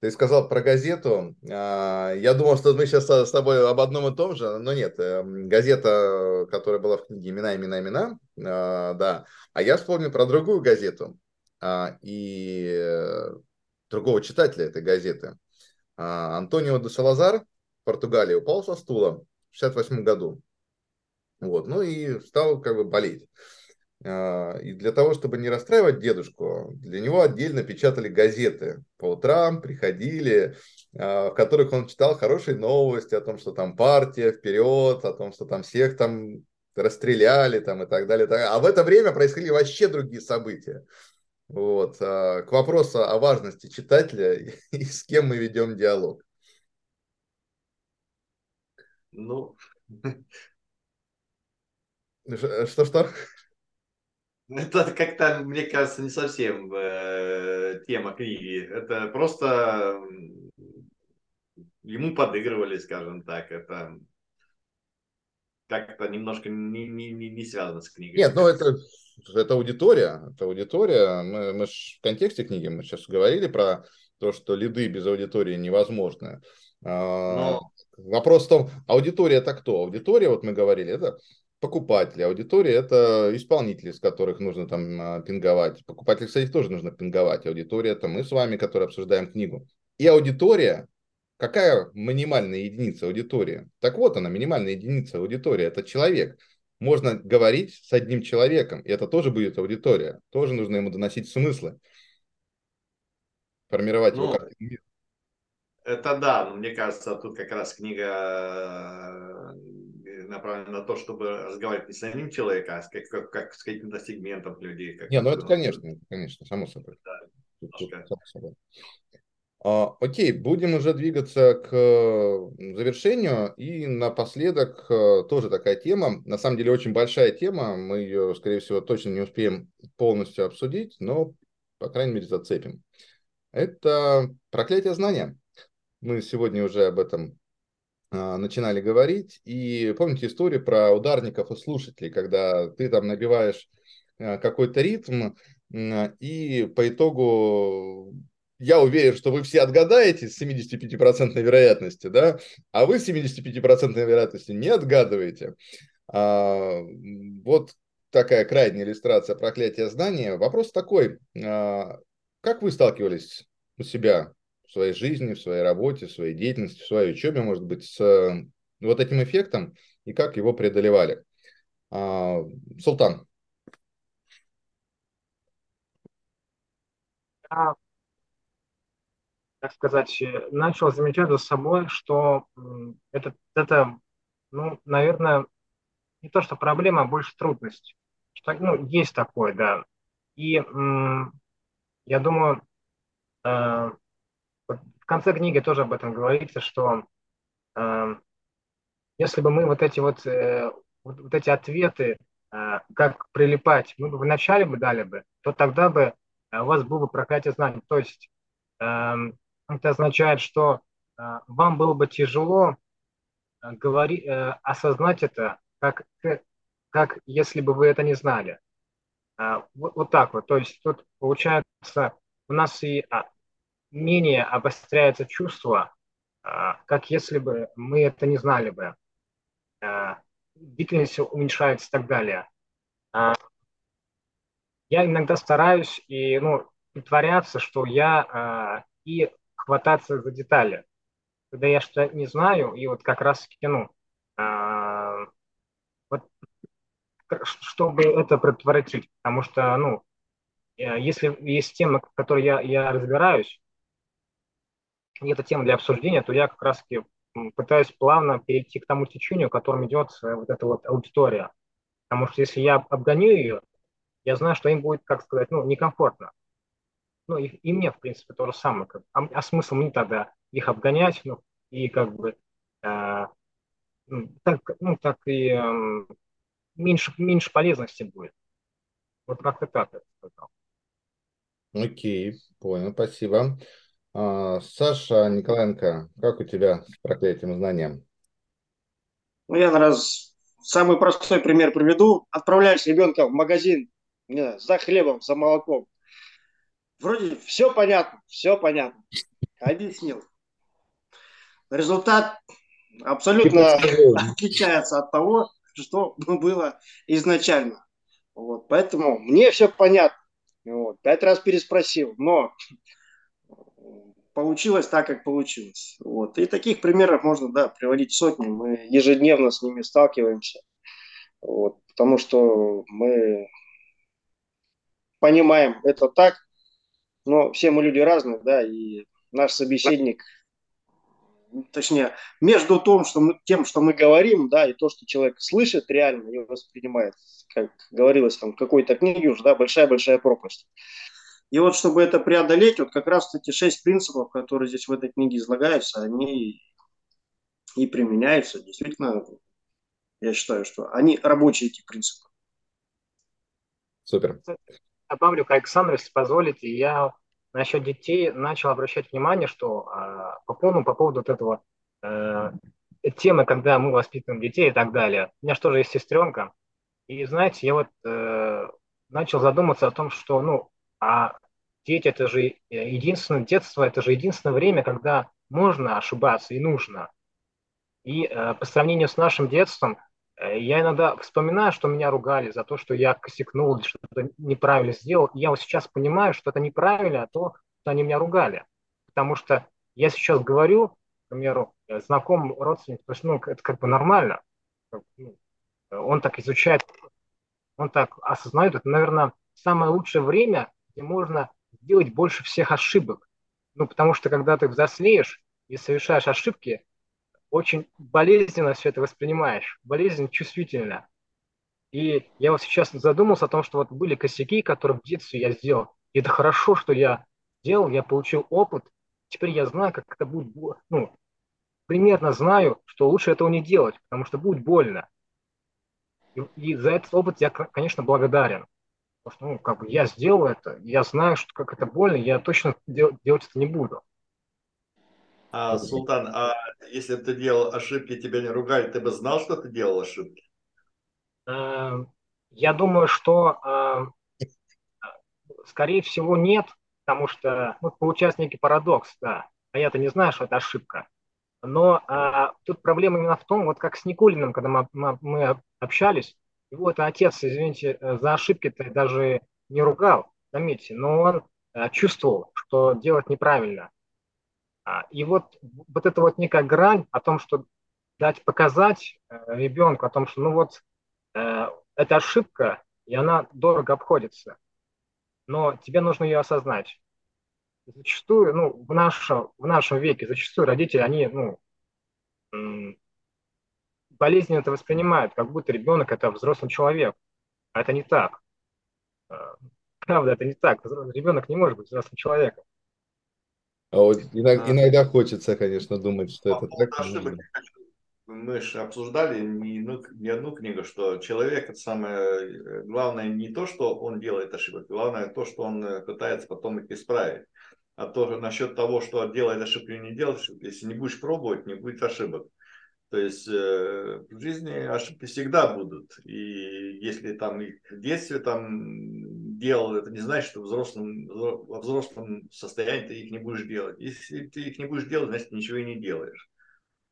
Ты сказал про газету. А, я думал, что мы сейчас с тобой об одном и том же, но нет. Эм, газета, которая была в книге «Имена, имена, имена», а, да. А я вспомнил про другую газету. а, и э, другого читателя этой газеты. Антонио де Салазар в Португалии упал со стула в 68 году. Вот, ну и стал как бы болеть. А, и для того, чтобы не расстраивать дедушку, для него отдельно печатали газеты. По утрам приходили, а, в которых он читал хорошие новости о том, что там партия вперед, о том, что там всех там расстреляли там и так далее. А в это время происходили вообще другие события. Вот. А, к вопросу о важности читателя (laughs) и с кем мы ведем диалог. Ну, что-что? Это как-то, мне кажется, не совсем э, тема книги. Это просто ему подыгрывали, скажем так. Это как-то немножко не, не, не, не связано с книгой. Нет, ну это, это аудитория. Это аудитория. Мы, мы ж в контексте книги мы сейчас говорили про то, что лиды без аудитории невозможны. А, Но... Вопрос в том, аудитория это кто? Аудитория, вот мы говорили, это покупатели. Аудитория – это исполнители, с которых нужно там а, пинговать. Покупатели, кстати, тоже нужно пинговать. Аудитория – это мы с вами, которые обсуждаем книгу. И аудитория – какая минимальная единица аудитории? Так вот она, минимальная единица аудитории – это человек. Можно говорить с одним человеком, и это тоже будет аудитория. Тоже нужно ему доносить смыслы, формировать ну, его картину это да, но мне кажется, тут как раз книга э, направлена на то, чтобы разговаривать не с одним человеком, а с, как, как, с каким-то сегментом людей. Как не, ну это, конечно, конечно, само собой. Да, тут, само собой. А, окей, будем уже двигаться к завершению. И напоследок э, тоже такая тема. На самом деле очень большая тема. Мы ее, скорее всего, точно не успеем полностью обсудить, но, по крайней мере, зацепим. Это проклятие знания. Мы сегодня уже об этом начинали говорить. И помните историю про ударников и слушателей, когда ты там набиваешь а, какой-то ритм, и по итогу я уверен, что вы все отгадаете с 75% вероятностью, да, а вы с 75% вероятностью не отгадываете. А, вот такая крайняя иллюстрация проклятия знания. Вопрос такой, а, как вы сталкивались у себя своей жизни, в своей работе, в своей деятельности, в своей учебе, может быть, с э, вот этим эффектом и как его преодолевали. А, Султан. Я, так сказать, начал замечать за собой, что это, это ну, наверное, не то, что проблема, а больше трудность. Что, ну, есть такое, да. И я думаю, э, конце книги тоже об этом говорится, что э, если бы мы вот эти вот, э, вот, вот эти ответы, э, как прилипать, мы бы вначале бы дали бы, то тогда бы э, у вас было бы проклятие знаний. То есть э, это означает, что э, вам было бы тяжело э, говори, э, осознать это, как, как если бы вы это не знали. Э, вот, вот так вот. То есть тут получается у нас и а, менее обостряется чувство, а, как если бы мы это не знали бы. А, длительность уменьшается и так далее. А, я иногда стараюсь и ну, притворяться, что я и хвататься за детали. Когда я что-то не знаю, и вот как раз ну, вот, чтобы это предотвратить. Потому что, ну, если есть темы, в которой я, я разбираюсь, эта тема для обсуждения, то я как раз таки пытаюсь плавно перейти к тому течению, которым идет э, вот эта вот аудитория. Потому что если я обгоню ее, я знаю, что им будет, как сказать, ну, некомфортно. Ну, и, и мне, в принципе, то же самое. Как, а, а смысл мне тогда их обгонять, ну, и как бы э, так, ну, так и э, меньше, меньше полезности будет. Вот как-то так я сказал. Окей, понял, спасибо. А, Саша Николаенко, как у тебя с проклятием знанием? Ну, я раз самый простой пример приведу. Отправляешь ребенка в магазин не, за хлебом, за молоком. Вроде все понятно, все понятно. Объяснил. Результат абсолютно отличается от того, что было изначально. Вот, поэтому мне все понятно. Вот. Пять раз переспросил, но получилось так, как получилось. Вот. И таких примеров можно да, приводить сотни. Мы ежедневно с ними сталкиваемся. Вот. Потому что мы понимаем это так, но все мы люди разные, да, и наш собеседник, точнее, между том, что мы, тем, что мы говорим, да, и то, что человек слышит реально и воспринимает, как говорилось там в какой-то книге уже, да, большая-большая пропасть. И вот чтобы это преодолеть, вот как раз эти шесть принципов, которые здесь в этой книге излагаются, они и применяются. Действительно, я считаю, что они рабочие эти принципы. Супер. Добавлю к Александру, если позволите, я насчет детей начал обращать внимание, что э, по, поводу, по поводу вот этого э, темы, когда мы воспитываем детей и так далее. У меня же тоже есть сестренка. И знаете, я вот э, начал задуматься о том, что, ну, а дети это же э, единственное, детство это же единственное время, когда можно ошибаться и нужно. И э, по сравнению с нашим детством, э, я иногда вспоминаю, что меня ругали за то, что я косякнул или что-то неправильно сделал. И я вот сейчас понимаю, что это неправильно, а то, что они меня ругали. Потому что я сейчас говорю, к примеру, э, знакомым родственникам, то есть, ну, это как бы нормально. Ну, он так изучает, он так осознает. Это, наверное, самое лучшее время, где можно сделать больше всех ошибок. Ну, потому что когда ты взрослеешь и совершаешь ошибки, очень болезненно все это воспринимаешь, болезнь чувствительно. И я вот сейчас задумался о том, что вот были косяки, которые в детстве я сделал. И это хорошо, что я сделал, я получил опыт. Теперь я знаю, как это будет, ну, примерно знаю, что лучше этого не делать, потому что будет больно. И, и за этот опыт я, конечно, благодарен. Потому что, ну, как бы я сделал это, я знаю, что как это больно, я точно дел, делать это не буду. А, Султан, а если бы ты делал ошибки, тебя не ругали, ты бы знал, что ты делал ошибки? Эм, я думаю, что, эм, скорее всего, нет, потому что ну, получается некий парадокс, да. А я-то не знаю, что это ошибка. Но а, тут проблема именно в том, вот как с Никулиным, когда мы, мы, мы общались, его это отец, извините, э, за ошибки-то даже не ругал, заметьте, но он а, чувствовал, что делать неправильно. А, и вот, вот эта вот некая грань о том, что дать показать э, ребенку о том, что ну вот э, это ошибка, и она дорого обходится, но тебе нужно ее осознать. Зачастую, ну, в нашем, в нашем веке, зачастую родители, они, ну, болезненно это воспринимают, как будто ребенок это взрослый человек. А это не так. А, правда, это не так. Ребенок не может быть взрослым человеком. А вот иногда, а. иногда хочется, конечно, думать, что а, это так. Ошибок, мы же обсуждали не, ну, не одну книгу, что человек это самое э, главное не то, что он делает ошибок, главное то, что он э, пытается потом их исправить. А то насчет того, что делает ошибки или не делает, если не будешь пробовать, не будет ошибок. То есть э, в жизни ошибки всегда будут. И если там их в детстве там делал, это не значит, что в взрослом, во взрослом состоянии ты их не будешь делать. Если ты их не будешь делать, значит ничего и не делаешь.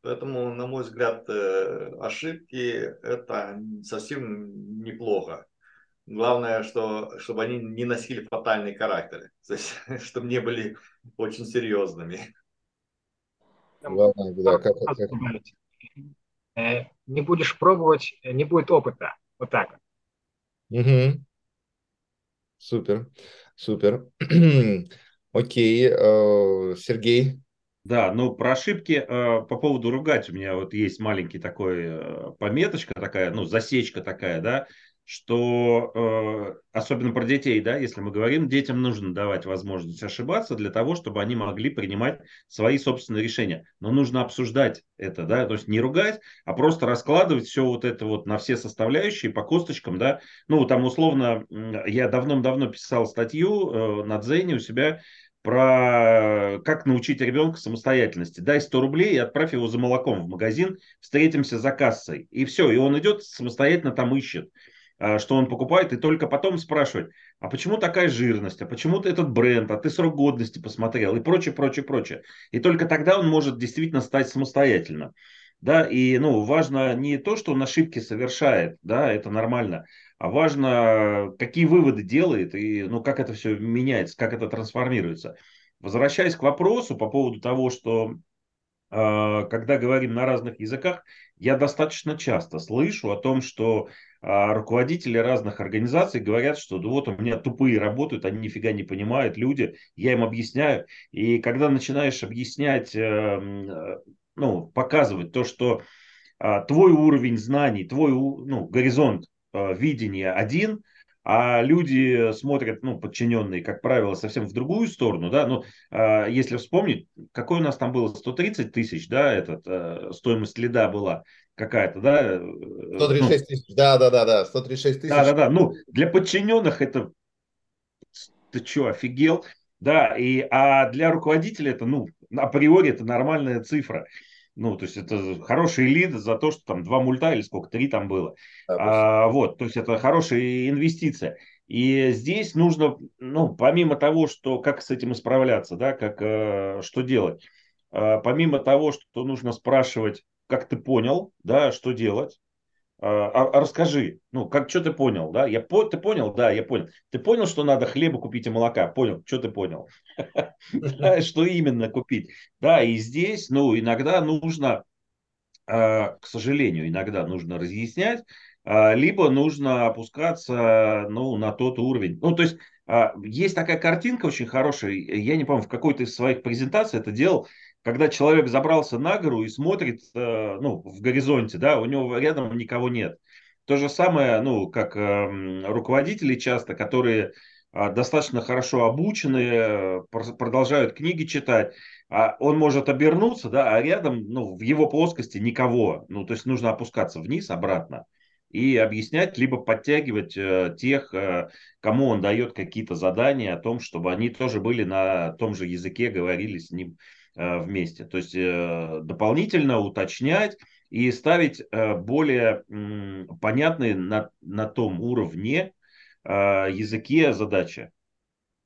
Поэтому, на мой взгляд, э, ошибки это совсем неплохо. Главное, что, чтобы они не носили фатальный характер, (laughs) то есть, чтобы не были очень серьезными. Главное, да, как, как, не будешь пробовать, э, не будет опыта. Вот так. Угу. Супер, супер. (clears throat) Окей, э, Сергей. Да, ну про ошибки по поводу ругать у меня вот есть маленький такой пометочка такая, ну засечка такая, да что э, особенно про детей, да, если мы говорим, детям нужно давать возможность ошибаться для того, чтобы они могли принимать свои собственные решения. Но нужно обсуждать это, да, то есть не ругать, а просто раскладывать все вот это вот на все составляющие по косточкам, да. Ну, там условно, я давным-давно писал статью э, на Дзене у себя про как научить ребенка самостоятельности. Дай 100 рублей и отправь его за молоком в магазин, встретимся за кассой. И все, и он идет самостоятельно там ищет. А, что он покупает, и только потом спрашивать, а почему такая жирность, а почему ты этот бренд, а ты срок годности посмотрел, и прочее, прочее, прочее. И только тогда он может действительно стать самостоятельным. да, и, ну, важно не то, что он ошибки совершает, да, это нормально, а важно, какие выводы делает и, ну, как это все меняется, как это трансформируется. Возвращаясь к вопросу по поводу того, что а, когда говорим на разных языках, я достаточно часто слышу о том, что руководители разных организаций говорят, что да вот у меня тупые работают, они нифига не понимают, люди, я им объясняю. И когда начинаешь объяснять, эм, э, ну, показывать то, что а, твой уровень знаний, твой ну, горизонт э, видения один – а люди смотрят, ну, подчиненные, как правило, совсем в другую сторону, да, ну, э, если вспомнить, какой у нас там было, 130 тысяч, да, этот, э, стоимость лида была какая-то, да? 136 э, ну, тысяч, да, да, да, да, 136 тысяч. Да, да, да, ну, для подчиненных это, ты что, офигел? Да, и, а для руководителя это, ну, априори это нормальная цифра. Ну, то есть это хороший лид за то, что там два мульта или сколько, три там было. Да, а, вот, то есть это хорошая инвестиция. И здесь нужно, ну, помимо того, что как с этим исправляться, да, как, э, что делать, э, помимо того, что нужно спрашивать, как ты понял, да, что делать, а, а, а расскажи, ну, как, что ты понял, да? Я, по, ты понял? Да, я понял. Ты понял, что надо хлеба купить и молока? Понял, что ты понял? (laughs) Что именно купить? Да, и здесь, ну, иногда нужно, а, к сожалению, иногда нужно разъяснять, либо нужно опускаться, ну, на тот уровень. Ну, то есть, есть такая картинка очень хорошая, я не помню, в какой-то из своих презентаций это делал, когда человек забрался на гору и смотрит э, ну, в горизонте, да, у него рядом никого нет. То же самое, ну, как э, руководители часто, которые э, достаточно хорошо обучены, э, продолжают книги читать, а он может обернуться, да, а рядом, ну, в его плоскости никого. Ну, то есть нужно опускаться вниз, обратно и объяснять, либо подтягивать э, тех, э, кому он дает какие-то задания о том, чтобы они тоже были на том же языке, говорили с ним вместе. То есть э, дополнительно уточнять и ставить э, более понятные на, на том уровне языке задачи.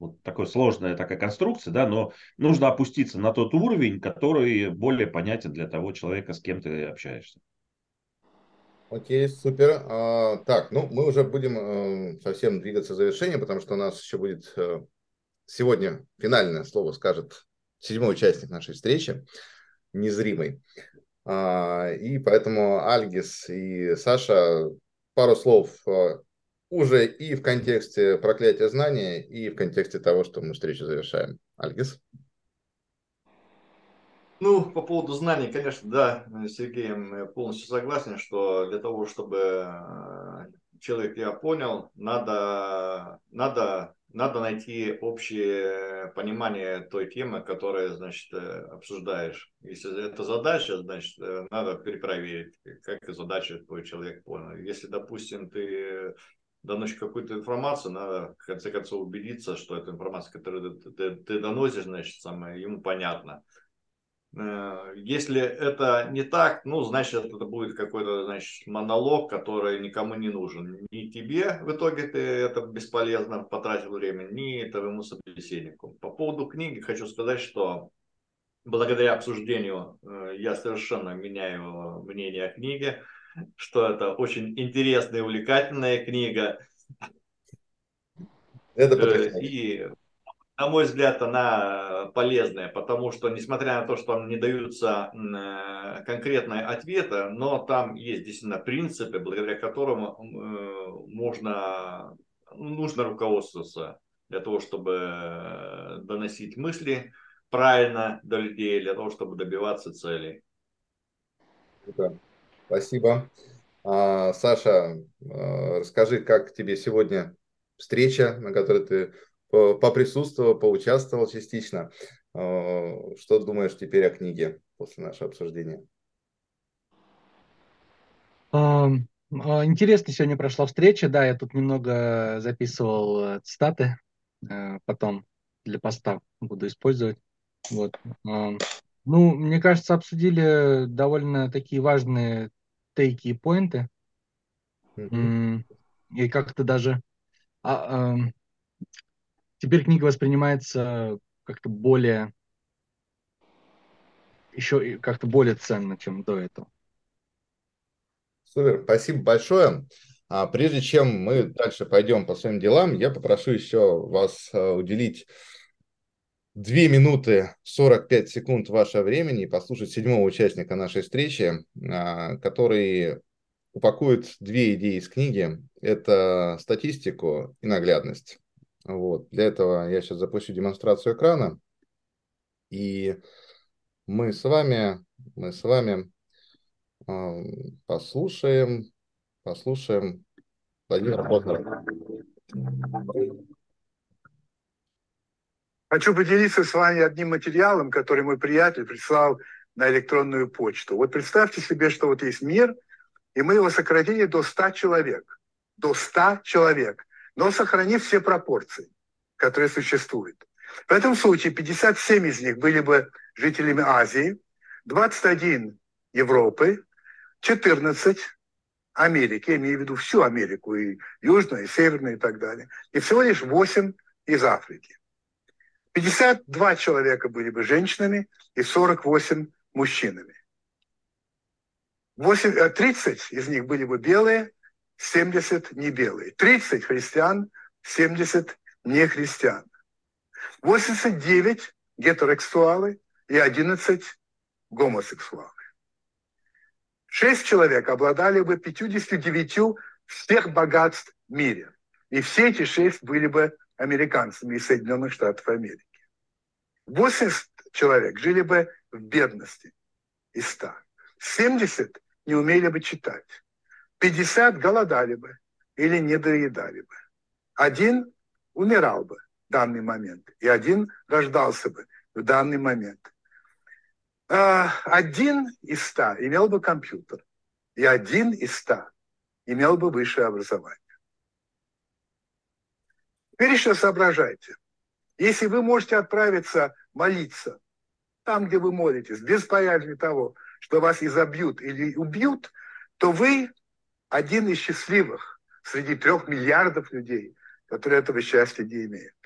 Вот такая сложная такая конструкция, да, но нужно опуститься на тот уровень, который более понятен для того человека, с кем ты общаешься. Окей, супер. А, так, ну мы уже будем совсем двигаться к завершению, потому что у нас еще будет сегодня финальное слово скажет седьмой участник нашей встречи, незримый. А, и поэтому Альгис и Саша пару слов а, уже и в контексте проклятия знания, и в контексте того, что мы встречу завершаем. Альгис? Ну, по поводу знаний, конечно, да, с Сергеем полностью согласен, что для того, чтобы а, человек я понял, надо, надо надо найти общее понимание той темы, которую, значит, э, обсуждаешь. Если это задача, значит, э, надо перепроверить, как задачу твой человек понял. Если, допустим, ты доносишь какую-то информацию, надо, в конце концов, убедиться, что эта информация, которую ты, ты, ты доносишь, значит, самое, ему понятна. Э, если это не так, ну, значит, это будет какой-то, значит, монолог, который никому не нужен. Ни тебе в итоге ты это бесполезно потратил время, ни твоему собеседнику. По поводу книги хочу сказать, что благодаря обсуждению э, я совершенно меняю мнение о книге, что это очень интересная и увлекательная книга. Это э, и на мой взгляд, она полезная, потому что, несмотря на то, что там не даются э, конкретные ответы, но там есть действительно принципы, благодаря которым э, можно, нужно руководствоваться для того, чтобы доносить мысли правильно до людей, для того, чтобы добиваться целей. Спасибо. А, Саша, э, расскажи, как тебе сегодня встреча, на которой ты поприсутствовал, поучаствовал частично. А, что думаешь теперь о книге после нашего обсуждения? А, интересно сегодня прошла встреча, да, я тут немного записывал э, цитаты, э, потом для поста буду использовать. Вот. Ну, мне кажется, обсудили довольно такие важные тейки и поинты. Mm-hmm. И как-то даже а, Теперь книга воспринимается как-то более еще как-то более ценно, чем до этого. Супер, спасибо большое. А прежде чем мы дальше пойдем по своим делам, я попрошу еще вас а, уделить 2 минуты 45 секунд вашего времени и послушать седьмого участника нашей встречи, а, который упакует две идеи из книги. Это статистику и наглядность. Вот. Для этого я сейчас запущу демонстрацию экрана. И мы с вами, мы с вами э, послушаем, послушаем Владимира Познера. Хочу поделиться с вами одним материалом, который мой приятель прислал на электронную почту. Вот представьте себе, что вот есть мир, и мы его сократили до 100 человек. До 100 человек. Но сохранив все пропорции, которые существуют. В этом случае 57 из них были бы жителями Азии, 21 Европы, 14 Америки, я имею в виду всю Америку, и Южную, и Северную, и так далее, и всего лишь 8 из Африки. 52 человека были бы женщинами и 48 мужчинами. 8, 30 э, из них были бы белые, 70 не белые. 30 христиан, 70 не христиан. 89 гетеросексуалы и 11 гомосексуалы. Шесть человек обладали бы 59 всех богатств в мире. И все эти шесть были бы американцами из Соединенных Штатов Америки. 80 человек жили бы в бедности из 100. 70 не умели бы читать. 50 голодали бы или не доедали бы. Один умирал бы в данный момент, и один рождался бы в данный момент. А, один из ста имел бы компьютер, и один из ста имел бы высшее образование. Теперь еще соображайте. Если вы можете отправиться молиться там, где вы молитесь, без боязни того, что вас изобьют или убьют, то вы один из счастливых среди трех миллиардов людей, которые этого счастья не имеют.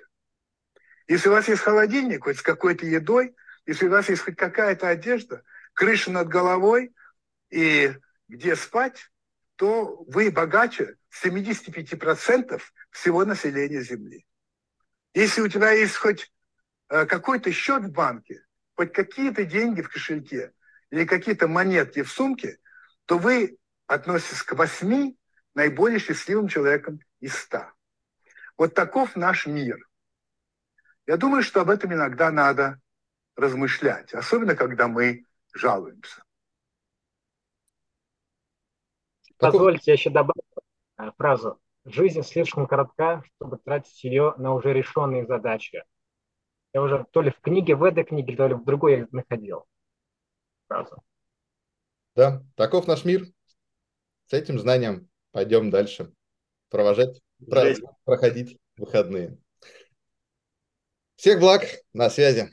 Если у вас есть холодильник хоть с какой-то едой, если у вас есть хоть какая-то одежда, крыша над головой и где спать, то вы богаче 75% всего населения Земли. Если у тебя есть хоть э, какой-то счет в банке, хоть какие-то деньги в кошельке или какие-то монетки в сумке, то вы относитесь к восьми наиболее счастливым человеком из ста. Вот таков наш мир. Я думаю, что об этом иногда надо размышлять, особенно когда мы жалуемся. Позвольте, я еще добавлю э, фразу. Жизнь слишком коротка, чтобы тратить ее на уже решенные задачи. Я уже то ли в книге, в этой книге, то ли в другой я находил фразу. Да, таков наш мир. С этим знанием пойдем дальше. Провожать, про, проходить выходные. Всех благ, на связи.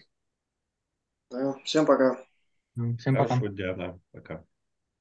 Да, всем пока. Всем пока. Хорошего дня, да, пока.